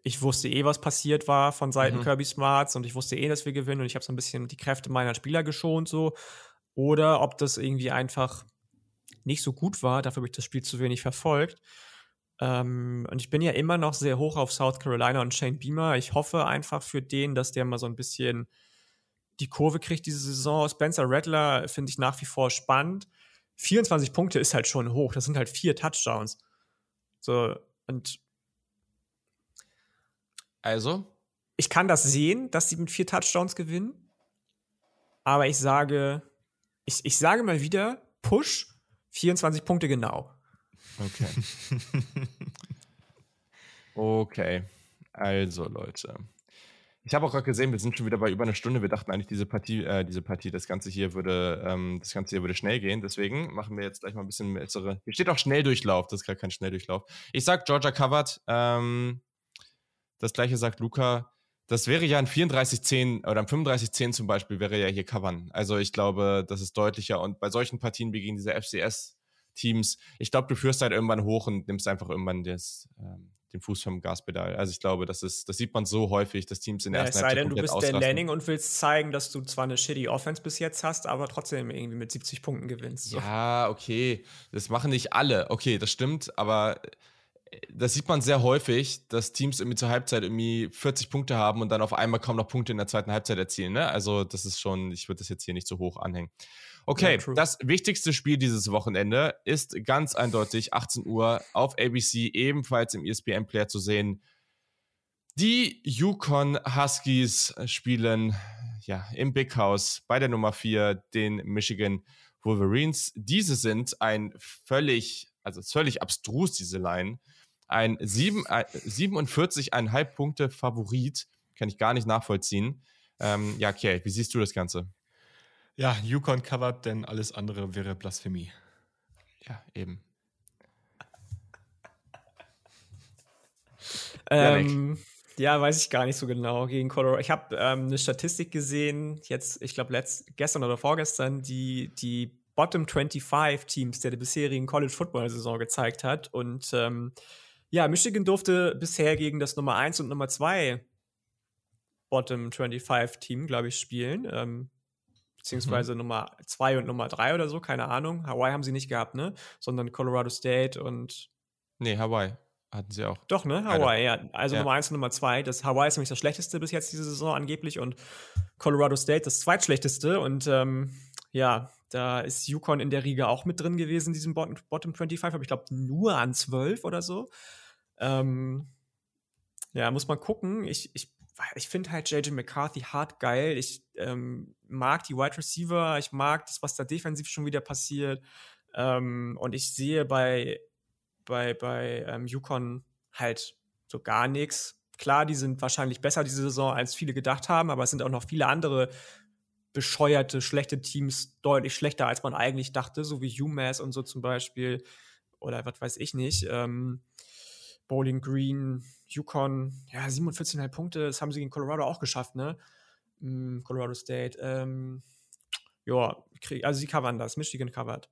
Ich wusste eh, was passiert war von Seiten mhm. Kirby Smarts und ich wusste eh, dass wir gewinnen und ich habe so ein bisschen die Kräfte meiner Spieler geschont so. Oder ob das irgendwie einfach nicht so gut war. Dafür habe ich das Spiel zu wenig verfolgt. Ähm, und ich bin ja immer noch sehr hoch auf South Carolina und Shane Beamer. Ich hoffe einfach für den, dass der mal so ein bisschen die Kurve kriegt diese Saison. Spencer Rattler finde ich nach wie vor spannend. 24 Punkte ist halt schon hoch. Das sind halt vier Touchdowns. So, und. Also? Ich kann das sehen, dass sie mit vier Touchdowns gewinnen. Aber ich sage, ich, ich sage mal wieder, Push 24 Punkte genau. Okay. okay. Also, Leute. Ich habe auch gerade gesehen, wir sind schon wieder bei über einer Stunde. Wir dachten eigentlich, diese Partie, äh, diese Partie, das Ganze hier würde, ähm, das Ganze hier würde schnell gehen. Deswegen machen wir jetzt gleich mal ein bisschen bessere. Hier steht auch Schnelldurchlauf, das ist gerade kein Schnelldurchlauf. Ich sag, Georgia covered. Ähm, Das gleiche sagt Luca. Das wäre ja ein 34-10 oder ein 35-10 zum Beispiel, wäre ja hier covern. Also ich glaube, das ist deutlicher. Und bei solchen Partien wie gegen diese FCS-Teams, ich glaube, du führst halt irgendwann hoch und nimmst einfach irgendwann das, ähm, den Fuß vom Gaspedal. Also ich glaube, das ist, das sieht man so häufig, dass Teams in der ja, ersten Halbzeit. Es sei denn, du bist. Dan Lanning und willst zeigen, dass du zwar eine shitty Offense bis jetzt hast, aber trotzdem irgendwie mit 70 Punkten gewinnst. So. Ja, okay. Das machen nicht alle. Okay, das stimmt, aber das sieht man sehr häufig, dass Teams irgendwie zur Halbzeit irgendwie 40 Punkte haben und dann auf einmal kaum noch Punkte in der zweiten Halbzeit erzielen. Ne? Also, das ist schon, ich würde das jetzt hier nicht so hoch anhängen. Okay, ja, das wichtigste Spiel dieses Wochenende ist ganz eindeutig 18 Uhr auf ABC, ebenfalls im ESPN-Player zu sehen. Die Yukon Huskies spielen ja im Big House bei der Nummer 4, den Michigan Wolverines. Diese sind ein völlig, also völlig abstrus, diese Line ein 7, äh, 47,5 Punkte Favorit. Kann ich gar nicht nachvollziehen. Ähm, ja, Kate, wie siehst du das Ganze? Ja, Yukon covered, denn alles andere wäre Blasphemie. Ja, eben. Ähm, ja, weiß ich gar nicht so genau gegen Colorado. Ich habe ähm, eine Statistik gesehen, jetzt, ich glaube, gestern oder vorgestern, die die Bottom 25 Teams der, der bisherigen College Football Saison gezeigt hat. Und ähm, ja, Michigan durfte bisher gegen das Nummer 1 und Nummer 2 Bottom 25 Team, glaube ich, spielen. Ähm, beziehungsweise mhm. Nummer 2 und Nummer 3 oder so, keine Ahnung. Hawaii haben sie nicht gehabt, ne? Sondern Colorado State und. Nee, Hawaii hatten sie auch. Doch, ne? Hawaii, ja. Also ja. Nummer 1 und Nummer 2. Das Hawaii ist nämlich das schlechteste bis jetzt diese Saison angeblich und Colorado State das zweitschlechteste. Und ähm, ja, da ist Yukon in der Riege auch mit drin gewesen, diesem Bottom, Bottom 25, aber ich glaube nur an 12 oder so. Ähm, ja, muss man gucken. Ich, ich, ich finde halt JJ McCarthy hart geil. Ich ähm, mag die Wide Receiver, ich mag das, was da defensiv schon wieder passiert. Ähm, und ich sehe bei, bei, bei ähm, Yukon halt so gar nichts. Klar, die sind wahrscheinlich besser diese Saison, als viele gedacht haben, aber es sind auch noch viele andere bescheuerte, schlechte Teams deutlich schlechter, als man eigentlich dachte, so wie UMass und so zum Beispiel. Oder was weiß ich nicht. Ähm, Bowling Green, Yukon, ja, 47,5 Punkte, das haben sie gegen Colorado auch geschafft, ne? Mm, Colorado State. Ähm, ja, also sie covern das, Michigan covered.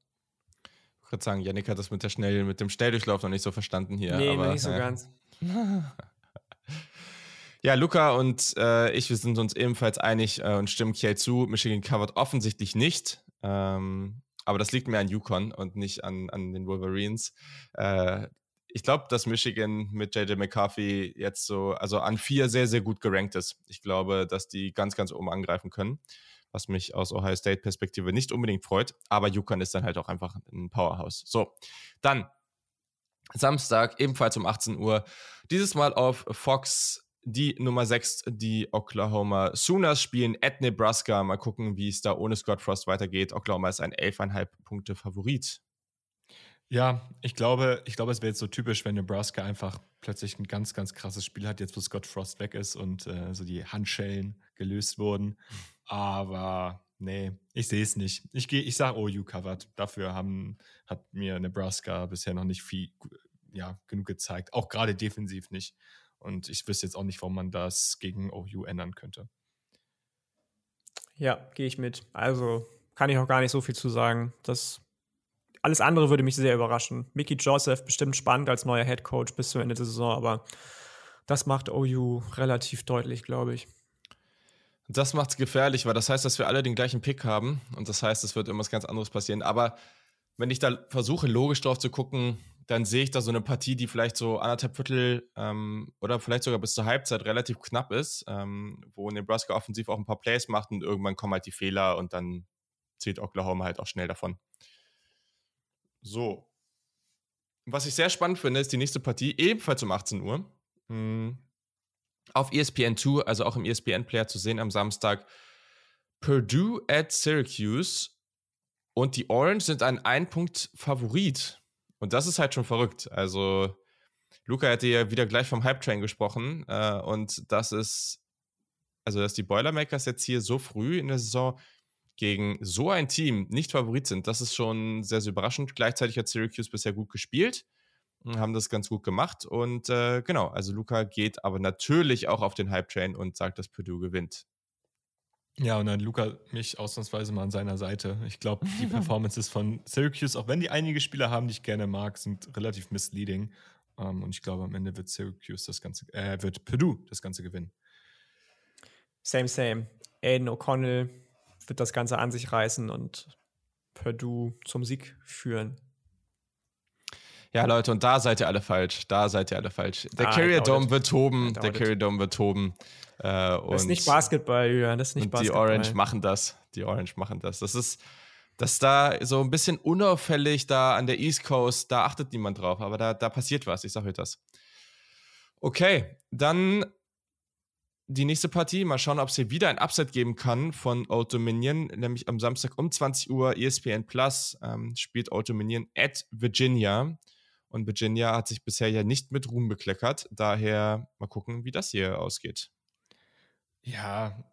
Ich würde sagen, Yannick hat das mit, der Schnell, mit dem Schnelldurchlauf noch nicht so verstanden hier. Nee, aber, nicht so ja. ganz. ja, Luca und äh, ich, wir sind uns ebenfalls einig äh, und stimmen Kiel zu. Michigan covered offensichtlich nicht. Ähm, aber das liegt mir an Yukon und nicht an, an den Wolverines. Äh, ich glaube, dass Michigan mit JJ McCarthy jetzt so, also an vier sehr, sehr gut gerankt ist. Ich glaube, dass die ganz, ganz oben angreifen können, was mich aus Ohio State-Perspektive nicht unbedingt freut. Aber Yukon ist dann halt auch einfach ein Powerhouse. So, dann Samstag, ebenfalls um 18 Uhr. Dieses Mal auf Fox die Nummer 6, die Oklahoma Sooners spielen at Nebraska. Mal gucken, wie es da ohne Scott Frost weitergeht. Oklahoma ist ein 11,5 Punkte Favorit. Ja, ich glaube, ich glaube, es wäre jetzt so typisch, wenn Nebraska einfach plötzlich ein ganz, ganz krasses Spiel hat, jetzt wo Scott Frost weg ist und äh, so die Handschellen gelöst wurden. Aber nee, ich sehe es nicht. Ich gehe, ich sage OU covered. Dafür haben, hat mir Nebraska bisher noch nicht viel, ja, genug gezeigt. Auch gerade defensiv nicht. Und ich wüsste jetzt auch nicht, warum man das gegen OU ändern könnte. Ja, gehe ich mit. Also kann ich auch gar nicht so viel zu sagen. Das alles andere würde mich sehr überraschen. Mickey Joseph bestimmt spannend als neuer Head Coach bis zum Ende der Saison, aber das macht OU relativ deutlich, glaube ich. Das macht es gefährlich, weil das heißt, dass wir alle den gleichen Pick haben und das heißt, es wird irgendwas ganz anderes passieren. Aber wenn ich da versuche, logisch drauf zu gucken, dann sehe ich da so eine Partie, die vielleicht so anderthalb Viertel ähm, oder vielleicht sogar bis zur Halbzeit relativ knapp ist, ähm, wo Nebraska offensiv auch ein paar Plays macht und irgendwann kommen halt die Fehler und dann zieht Oklahoma halt auch schnell davon. So. Was ich sehr spannend finde, ist die nächste Partie, ebenfalls um 18 Uhr. Hm. Auf ESPN 2, also auch im ESPN-Player zu sehen am Samstag. Purdue at Syracuse. Und die Orange sind ein Ein-Punkt-Favorit. Und das ist halt schon verrückt. Also, Luca hätte ja wieder gleich vom Hype-Train gesprochen. Äh, und das ist, also, dass die Boilermakers jetzt hier so früh in der Saison gegen so ein Team nicht Favorit sind, das ist schon sehr, sehr überraschend. Gleichzeitig hat Syracuse bisher gut gespielt. haben das ganz gut gemacht. Und äh, genau, also Luca geht aber natürlich auch auf den Hype-Train und sagt, dass Purdue gewinnt. Ja, und dann Luca mich ausnahmsweise mal an seiner Seite. Ich glaube, die Performances von Syracuse, auch wenn die einige Spieler haben, die ich gerne mag, sind relativ misleading. Um, ähm, und ich glaube, am Ende wird Syracuse das Ganze, äh, wird Purdue das Ganze gewinnen. Same, same. Aiden O'Connell wird das Ganze an sich reißen und Purdue zum Sieg führen. Ja, Leute, und da seid ihr alle falsch. Da seid ihr alle falsch. Der ah, Carrier Dome wird toben. Der Carrier Dome wird toben. Äh, das ist nicht Basketball, Jürgen. Das ist nicht und Basketball. Die Orange machen das. Die Orange machen das. Das ist, dass da so ein bisschen unauffällig da an der East Coast, da achtet niemand drauf. Aber da, da passiert was. Ich sag euch das. Okay, dann die nächste Partie. Mal schauen, ob es hier wieder ein Upset geben kann von Old Dominion. Nämlich am Samstag um 20 Uhr ESPN Plus ähm, spielt Old Dominion at Virginia. Und Virginia hat sich bisher ja nicht mit Ruhm bekleckert. Daher mal gucken, wie das hier ausgeht. Ja,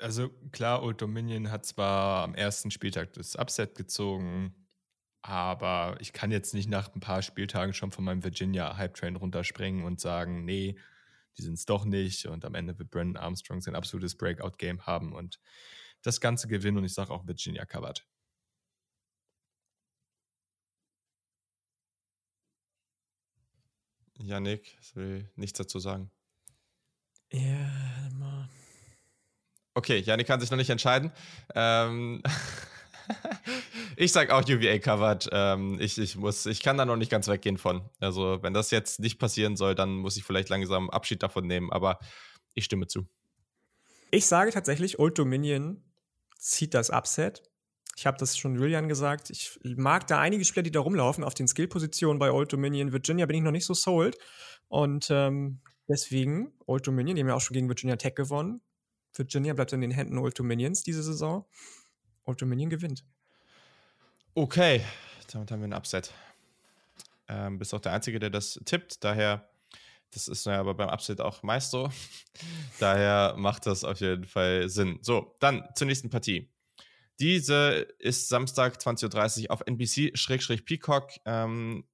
also klar, Old Dominion hat zwar am ersten Spieltag das Upset gezogen, aber ich kann jetzt nicht nach ein paar Spieltagen schon von meinem Virginia Hype Train runterspringen und sagen, nee, die sind es doch nicht. Und am Ende wird Brandon Armstrong sein absolutes Breakout-Game haben und das Ganze gewinnen. Und ich sage auch Virginia covered. Yannick, ich will nichts dazu sagen. Ja, mal. Okay, Yannick kann sich noch nicht entscheiden. Ähm ich sag auch UVA covered. Ähm, ich, ich, muss, ich kann da noch nicht ganz weggehen von. Also, wenn das jetzt nicht passieren soll, dann muss ich vielleicht langsam Abschied davon nehmen, aber ich stimme zu. Ich sage tatsächlich, Old Dominion zieht das Upset. Ich habe das schon Julian gesagt. Ich mag da einige Spieler, die da rumlaufen auf den Skill-Positionen bei Old Dominion. Virginia bin ich noch nicht so sold. Und ähm, deswegen, Old Dominion, die haben ja auch schon gegen Virginia Tech gewonnen. Virginia bleibt in den Händen Old Dominions diese Saison. Old Dominion gewinnt. Okay, damit haben wir ein Upset. Ähm, bist auch der Einzige, der das tippt. Daher, das ist ja aber beim Upset auch meist so. Daher macht das auf jeden Fall Sinn. So, dann zur nächsten Partie. Diese ist Samstag 20.30 Uhr auf NBC-Peacock. Ähm,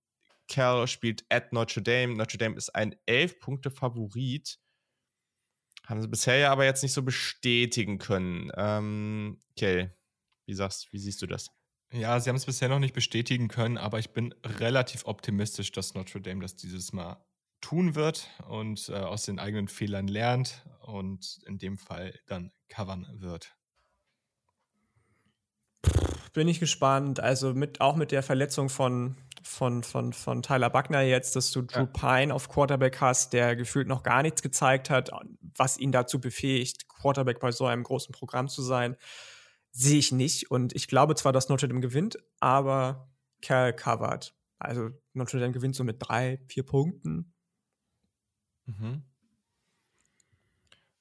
Cal spielt at Notre Dame. Notre Dame ist ein 11-Punkte-Favorit. Haben sie bisher ja aber jetzt nicht so bestätigen können. Ähm, okay, wie sagst, wie siehst du das? Ja, sie haben es bisher noch nicht bestätigen können, aber ich bin relativ optimistisch, dass Notre Dame das dieses Mal tun wird und äh, aus den eigenen Fehlern lernt und in dem Fall dann covern wird. Bin ich gespannt. Also mit, auch mit der Verletzung von, von, von, von Tyler Buckner jetzt, dass du Drew ja. Pine auf Quarterback hast, der gefühlt noch gar nichts gezeigt hat, was ihn dazu befähigt, Quarterback bei so einem großen Programm zu sein sehe ich nicht. Und ich glaube zwar, dass Notre Dame gewinnt, aber Kerl covered. Also Notre Dame gewinnt so mit drei, vier Punkten. Mhm.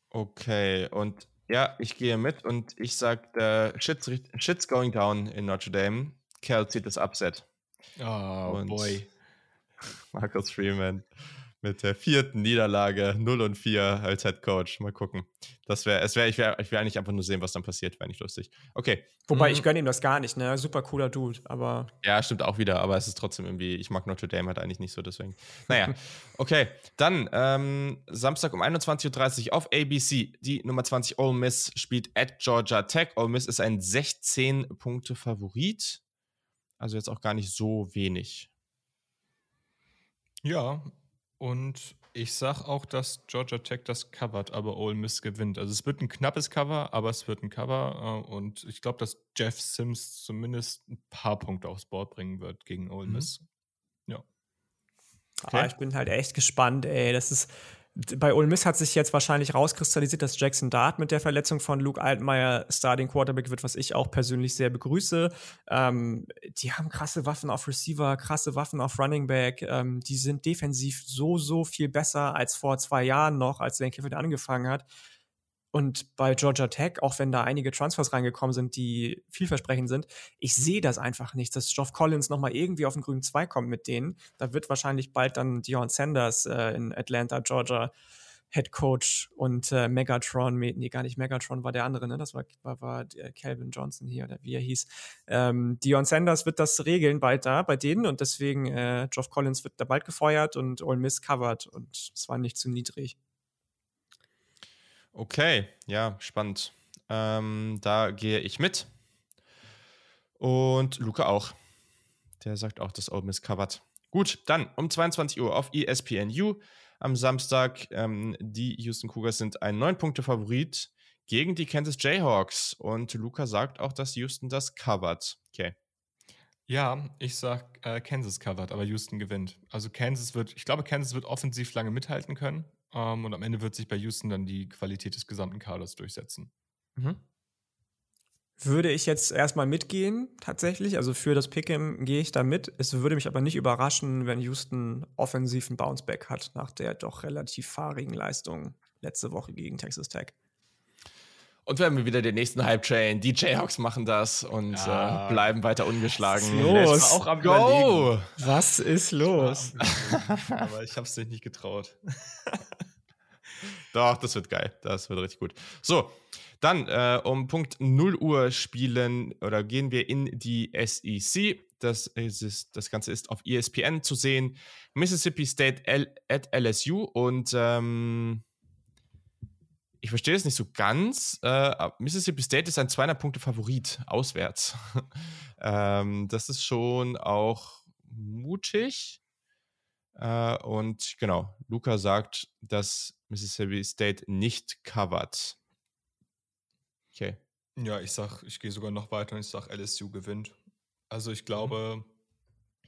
Okay, und ja, ich gehe mit und ich sage, shit's, shit's going down in Notre Dame. Cal zieht das Upset. Oh, und boy. Marcus Freeman mit der vierten Niederlage 0 und 4 als Head Coach. Mal gucken. Das wäre, es wäre, ich wäre ich wär eigentlich einfach nur sehen, was dann passiert, wäre nicht lustig. Okay. Wobei, mhm. ich gönne ihm das gar nicht, ne? Super cooler Dude, aber. Ja, stimmt auch wieder, aber es ist trotzdem irgendwie, ich mag Notre Dame halt eigentlich nicht so, deswegen. Naja, okay. Dann ähm, Samstag um 21.30 Uhr auf ABC. Die Nummer 20 Ole Miss spielt at Georgia Tech. Ole Miss ist ein 16-Punkte-Favorit. Also jetzt auch gar nicht so wenig. Ja, und ich sag auch, dass Georgia Tech das covert, aber Ole Miss gewinnt. Also es wird ein knappes Cover, aber es wird ein Cover. Äh, und ich glaube, dass Jeff Sims zumindest ein paar Punkte aufs Board bringen wird gegen Ole mhm. Miss. Mhm. Ja. Okay. Ah, ich bin halt echt gespannt, ey. Das ist, bei Ole Miss hat sich jetzt wahrscheinlich rauskristallisiert, dass Jackson Dart mit der Verletzung von Luke Altmaier Starting Quarterback wird, was ich auch persönlich sehr begrüße. Ähm, die haben krasse Waffen auf Receiver, krasse Waffen auf Running Back. Ähm, die sind defensiv so, so viel besser als vor zwei Jahren noch, als Lane Kiffin angefangen hat. Und bei Georgia Tech, auch wenn da einige Transfers reingekommen sind, die vielversprechend sind, ich sehe das einfach nicht, dass Geoff Collins nochmal irgendwie auf den grünen Zweig kommt mit denen. Da wird wahrscheinlich bald dann Dion Sanders äh, in Atlanta, Georgia Head Coach und äh, Megatron, nee, gar nicht Megatron, war der andere, ne? Das war, war, war Calvin Johnson hier, oder wie er hieß. Ähm, Dion Sanders wird das regeln bald da bei denen und deswegen äh, Geoff Collins wird da bald gefeuert und Ole Miss covered und es war nicht zu niedrig. Okay, ja, spannend. Ähm, da gehe ich mit. Und Luca auch. Der sagt auch, dass Ole Miss covered. Gut, dann um 22 Uhr auf ESPNU am Samstag. Ähm, die Houston Cougars sind ein 9-Punkte-Favorit gegen die Kansas Jayhawks. Und Luca sagt auch, dass Houston das covert. Okay. Ja, ich sag äh, Kansas covert, aber Houston gewinnt. Also Kansas wird, ich glaube, Kansas wird offensiv lange mithalten können. Ähm, und am Ende wird sich bei Houston dann die Qualität des gesamten Kaders durchsetzen. Mhm würde ich jetzt erstmal mitgehen, tatsächlich. Also für das Pick'em gehe ich da mit. Es würde mich aber nicht überraschen, wenn Houston offensiv einen Bounceback hat nach der doch relativ fahrigen Leistung letzte Woche gegen Texas Tech. Und wir haben wieder den nächsten Hype-Train. Die Jayhawks machen das und ja. äh, bleiben weiter ungeschlagen. Was ist los? Auch am Go! Was ist los? aber ich habe es nicht getraut. Doch, das wird geil. Das wird richtig gut. So, dann äh, um Punkt 0 Uhr spielen oder gehen wir in die SEC. Das, ist, das Ganze ist auf ESPN zu sehen. Mississippi State L at LSU und ähm, ich verstehe es nicht so ganz. Äh, Mississippi State ist ein 200-Punkte-Favorit auswärts. ähm, das ist schon auch mutig. Äh, und genau, Luca sagt, dass Mississippi State nicht covert. Okay. Ja, ich sag, ich gehe sogar noch weiter und ich sag, LSU gewinnt. Also ich mhm. glaube, mhm.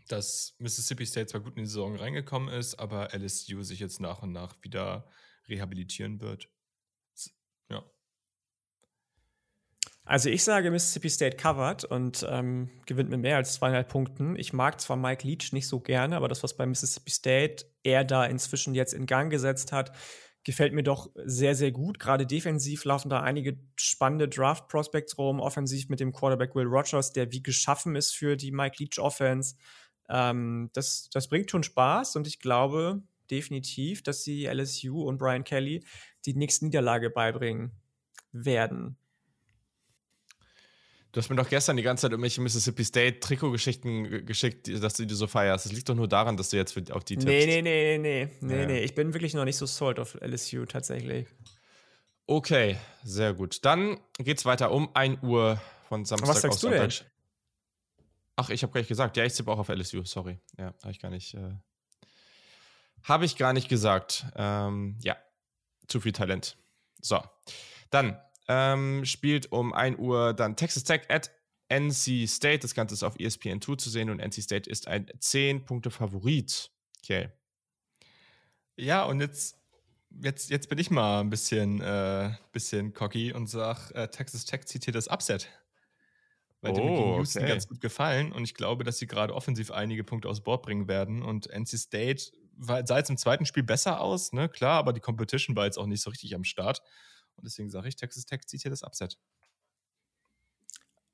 dass Mississippi State zwar gut in die Saison reingekommen ist, aber LSU sich jetzt nach und nach wieder rehabilitieren wird. Ja. Also ich sage Mississippi State covered und ähm, gewinnt mit mehr als zweieinhalb Punkten. Ich mag zwar Mike Leach nicht so gerne, aber das, was bei Mississippi State er da inzwischen jetzt in Gang gesetzt hat, gefällt mir doch sehr, sehr gut. Gerade defensiv laufen da einige spannende Draft-Prospects rum. Offensiv mit dem Quarterback Will Rogers, der wie geschaffen ist für die Mike Leach-Offense. Ähm, das, das bringt schon Spaß und ich glaube definitiv, dass sie LSU und Brian Kelly die nächste Niederlage beibringen werden. Du hast mir doch gestern die ganze Zeit irgendwelche Mississippi State Trikotgeschichten geschickt, dass du die so feierst. Das liegt doch nur daran, dass du jetzt auf die tippst. Nee, nee, nee, nee, nee, ja. nee. Ich bin wirklich noch nicht so sold auf LSU tatsächlich. Okay, sehr gut. Dann geht's weiter um 1 Uhr von Samstag Was sagst du denn? Ach, ich habe gar nicht gesagt. Ja, ich tippe auch auf LSU, sorry. Ja, habe ich gar nicht. Äh, habe ich gar nicht gesagt. Ähm, ja, zu viel Talent. So. Dann ähm, spielt um 1 Uhr dann Texas Tech at NC State. Das Ganze ist auf ESPN2 zu sehen und NC State ist ein 10-Punkte-Favorit. Okay. Ja, und jetzt, jetzt, jetzt bin ich mal ein bisschen, äh, bisschen cocky und sage, äh, Texas Tech zieht hier das Upset. Weil oh, dem gegen Houston okay. ganz gut gefallen und ich glaube, dass sie gerade offensiv einige Punkte aus Bord bringen werden. Und NC State sah jetzt im zweiten Spiel besser aus, ne? Klar, aber die Competition war jetzt auch nicht so richtig am Start. Und deswegen sage ich, Texas Tech zieht hier das Upset.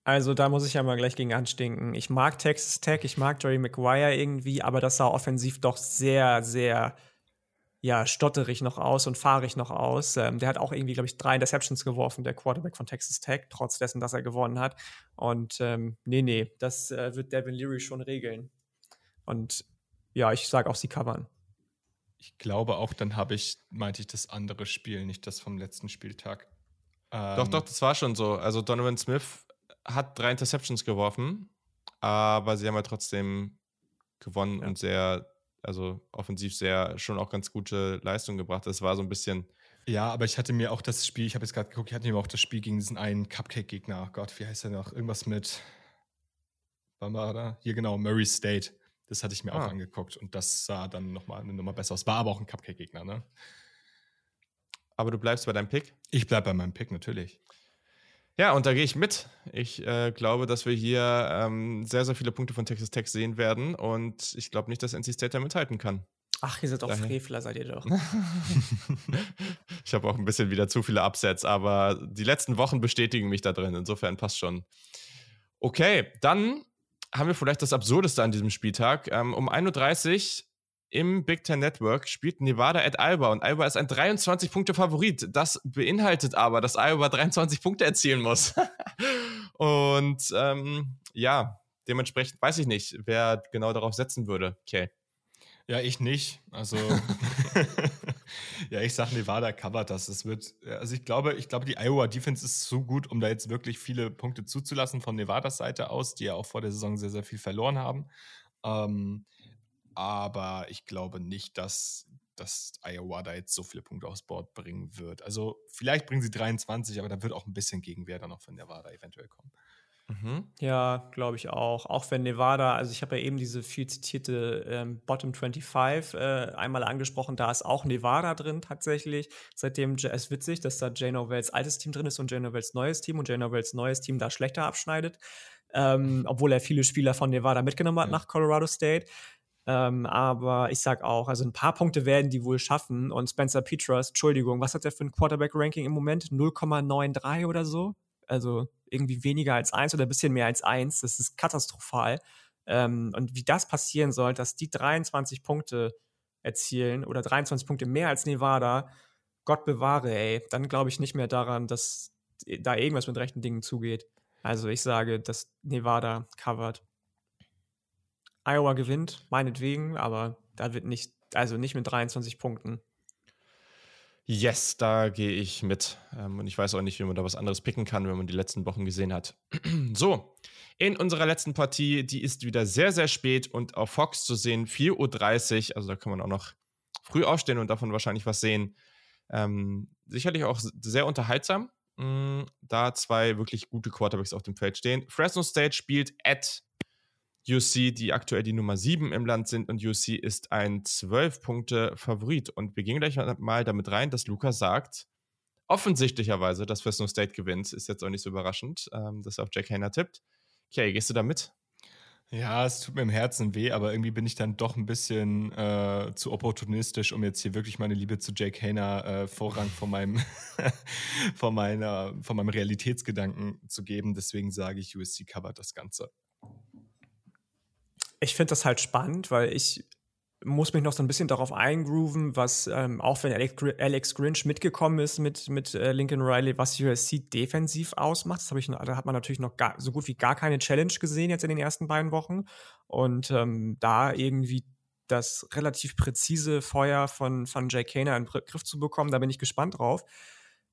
Also da muss ich ja mal gleich gegen anstinken. Ich mag Texas Tech, ich mag Jerry Maguire irgendwie, aber das sah offensiv doch sehr, sehr ja, stotterig noch aus und fahrig noch aus. Ähm, der hat auch irgendwie, glaube ich, drei Interceptions geworfen, der Quarterback von Texas Tech, trotz dessen, dass er gewonnen hat. Und ähm, nee, nee, das äh, wird Devin Leary schon regeln. Und ja, ich sage auch, sie covern. Ich glaube auch, dann habe ich, meinte ich, das andere Spiel, nicht das vom letzten Spieltag. Ähm, doch, doch, das war schon so. Also Donovan Smith hat drei Interceptions geworfen, aber sie haben ja trotzdem gewonnen ja. und sehr, also offensiv sehr, schon auch ganz gute Leistung gebracht. Das war so ein bisschen. Ja, aber ich hatte mir auch das Spiel, ich habe jetzt gerade geguckt, ich hatte mir auch das Spiel gegen diesen einen Cupcake-Gegner. Gott, wie heißt der noch? Irgendwas mit. Da? Hier genau, Murray State. Das hatte ich mir ah. auch angeguckt und das sah dann nochmal eine Nummer besser aus. War aber auch ein Cupcake-Gegner, ne? Aber du bleibst bei deinem Pick? Ich bleibe bei meinem Pick, natürlich. Ja, und da gehe ich mit. Ich äh, glaube, dass wir hier ähm, sehr, sehr viele Punkte von Texas Tech sehen werden und ich glaube nicht, dass NC State da mithalten kann. Ach, ihr seid doch Daher. Frevler, seid ihr doch. ich habe auch ein bisschen wieder zu viele Upsets, aber die letzten Wochen bestätigen mich da drin. Insofern passt schon. Okay, dann haben wir vielleicht das Absurdeste an diesem Spieltag. Ähm, um 1.30 Uhr im Big Ten Network spielt Nevada at Iowa und Iowa ist ein 23-Punkte-Favorit. Das beinhaltet aber, dass Iowa 23 Punkte erzielen muss. und ähm, ja, dementsprechend weiß ich nicht, wer genau darauf setzen würde. Okay. Ja, ich nicht. Also, ja, ich sag, Nevada covert das. Es wird, also ich glaube, ich glaube, die Iowa Defense ist so gut, um da jetzt wirklich viele Punkte zuzulassen von Nevadas Seite aus, die ja auch vor der Saison sehr, sehr viel verloren haben. Ähm, aber ich glaube nicht, dass, dass Iowa da jetzt so viele Punkte aufs Board bringen wird. Also vielleicht bringen sie 23, aber da wird auch ein bisschen Gegenwehr dann noch von Nevada eventuell kommen. Mhm. Ja, glaube ich auch. Auch wenn Nevada, also ich habe ja eben diese viel zitierte ähm, Bottom 25 äh, einmal angesprochen, da ist auch Nevada drin tatsächlich. Seitdem es ist witzig, dass da Jay Novels altes Team drin ist und Jay Novels neues Team und Jay Novels neues Team da schlechter abschneidet. Ähm, obwohl er viele Spieler von Nevada mitgenommen hat ja. nach Colorado State. Ähm, aber ich sag auch, also ein paar Punkte werden die wohl schaffen. Und Spencer Petras, Entschuldigung, was hat er für ein Quarterback-Ranking im Moment? 0,93 oder so? Also irgendwie weniger als 1 oder ein bisschen mehr als 1. Das ist katastrophal. Ähm, und wie das passieren soll, dass die 23 Punkte erzielen oder 23 Punkte mehr als Nevada, Gott bewahre, ey, dann glaube ich nicht mehr daran, dass da irgendwas mit rechten Dingen zugeht. Also ich sage, dass Nevada covert. Iowa gewinnt, meinetwegen, aber da wird nicht, also nicht mit 23 Punkten. Yes, da gehe ich mit. Ähm, und ich weiß auch nicht, wie man da was anderes picken kann, wenn man die letzten Wochen gesehen hat. so, in unserer letzten Partie, die ist wieder sehr, sehr spät und auf Fox zu sehen, 4.30 Uhr. Also da kann man auch noch früh aufstehen und davon wahrscheinlich was sehen. Ähm, sicherlich auch sehr unterhaltsam, mm, da zwei wirklich gute Quarterbacks auf dem Feld stehen. Fresno State spielt at UC, die aktuell die Nummer 7 im Land sind und UC ist ein 12-Punkte-Favorit. Und wir gehen gleich mal damit rein, dass Luca sagt, offensichtlicherweise, dass Fresno State gewinnt. Ist jetzt auch nicht so überraschend, ähm, dass er auf Jack Hayner tippt. Okay, gehst du da mit? Ja, es tut mir im Herzen weh, aber irgendwie bin ich dann doch ein bisschen äh, zu opportunistisch, um jetzt hier wirklich meine Liebe zu Jake Hayner äh, Vorrang von meinem, von, meiner, von meinem Realitätsgedanken zu geben. Deswegen sage ich, USC covert das Ganze ich finde das halt spannend, weil ich muss mich noch so ein bisschen darauf eingrooven, was, ähm, auch wenn Alex, Grinch mitgekommen ist mit, mit äh, Lincoln Riley, was USC defensiv ausmacht. Das ich, da hat man natürlich noch gar, so gut wie gar keine Challenge gesehen jetzt in den ersten beiden Wochen. Und ähm, da irgendwie das relativ präzise Feuer von, von Jay Kaner in Griff zu bekommen, da bin ich gespannt drauf.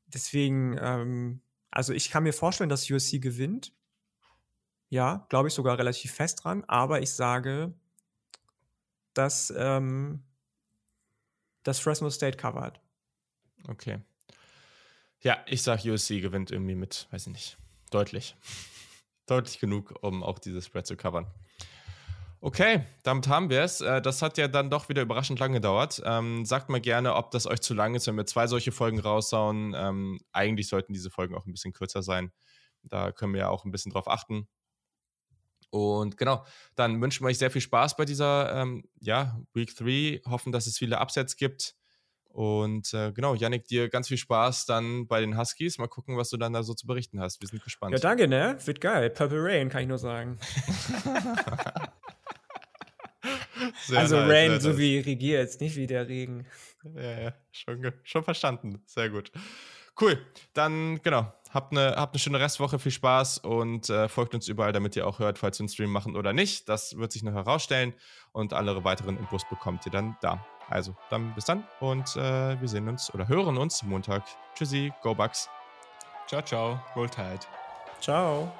Deswegen, ähm, also ich kann mir vorstellen, dass USC gewinnt. Ja, glaube ich sogar relativ fest dran, aber ich sage, dass ähm, das Fresno State covert. Okay. Ja, ich sage, USC gewinnt irgendwie mit, weiß ich nicht, deutlich. deutlich genug, um auch dieses Spread zu covern. Okay, damit haben wir es. Äh, das hat ja dann doch wieder überraschend lang gedauert. Ähm, sagt mal gerne, ob das euch zu lang ist, wenn wir zwei solche Folgen raushauen. Ähm, eigentlich sollten diese Folgen auch ein bisschen kürzer sein. Da können wir ja auch ein bisschen drauf achten. Und genau, dann wünschen wir euch sehr viel Spaß bei dieser ähm, ja, Week 3. Hoffen, dass es viele Upsets gibt. Und äh, genau, Yannick, dir ganz viel Spaß dann bei den Huskies. Mal gucken, was du dann da so zu berichten hast. Wir sind gespannt. Ja, danke, ne? Wird geil. Purple Rain, kann ich nur sagen. also nice, Rain, so nice. wie regiert, nicht wie der Regen. Ja, ja, schon, schon verstanden. Sehr gut. Cool. Dann, genau, Habt eine, habt eine schöne Restwoche, viel Spaß und äh, folgt uns überall, damit ihr auch hört, falls wir einen Stream machen oder nicht. Das wird sich noch herausstellen und alle weiteren Infos bekommt ihr dann da. Also, dann bis dann und äh, wir sehen uns oder hören uns Montag. Tschüssi, Go Bucks. Ciao, ciao, Roll Tide. Ciao.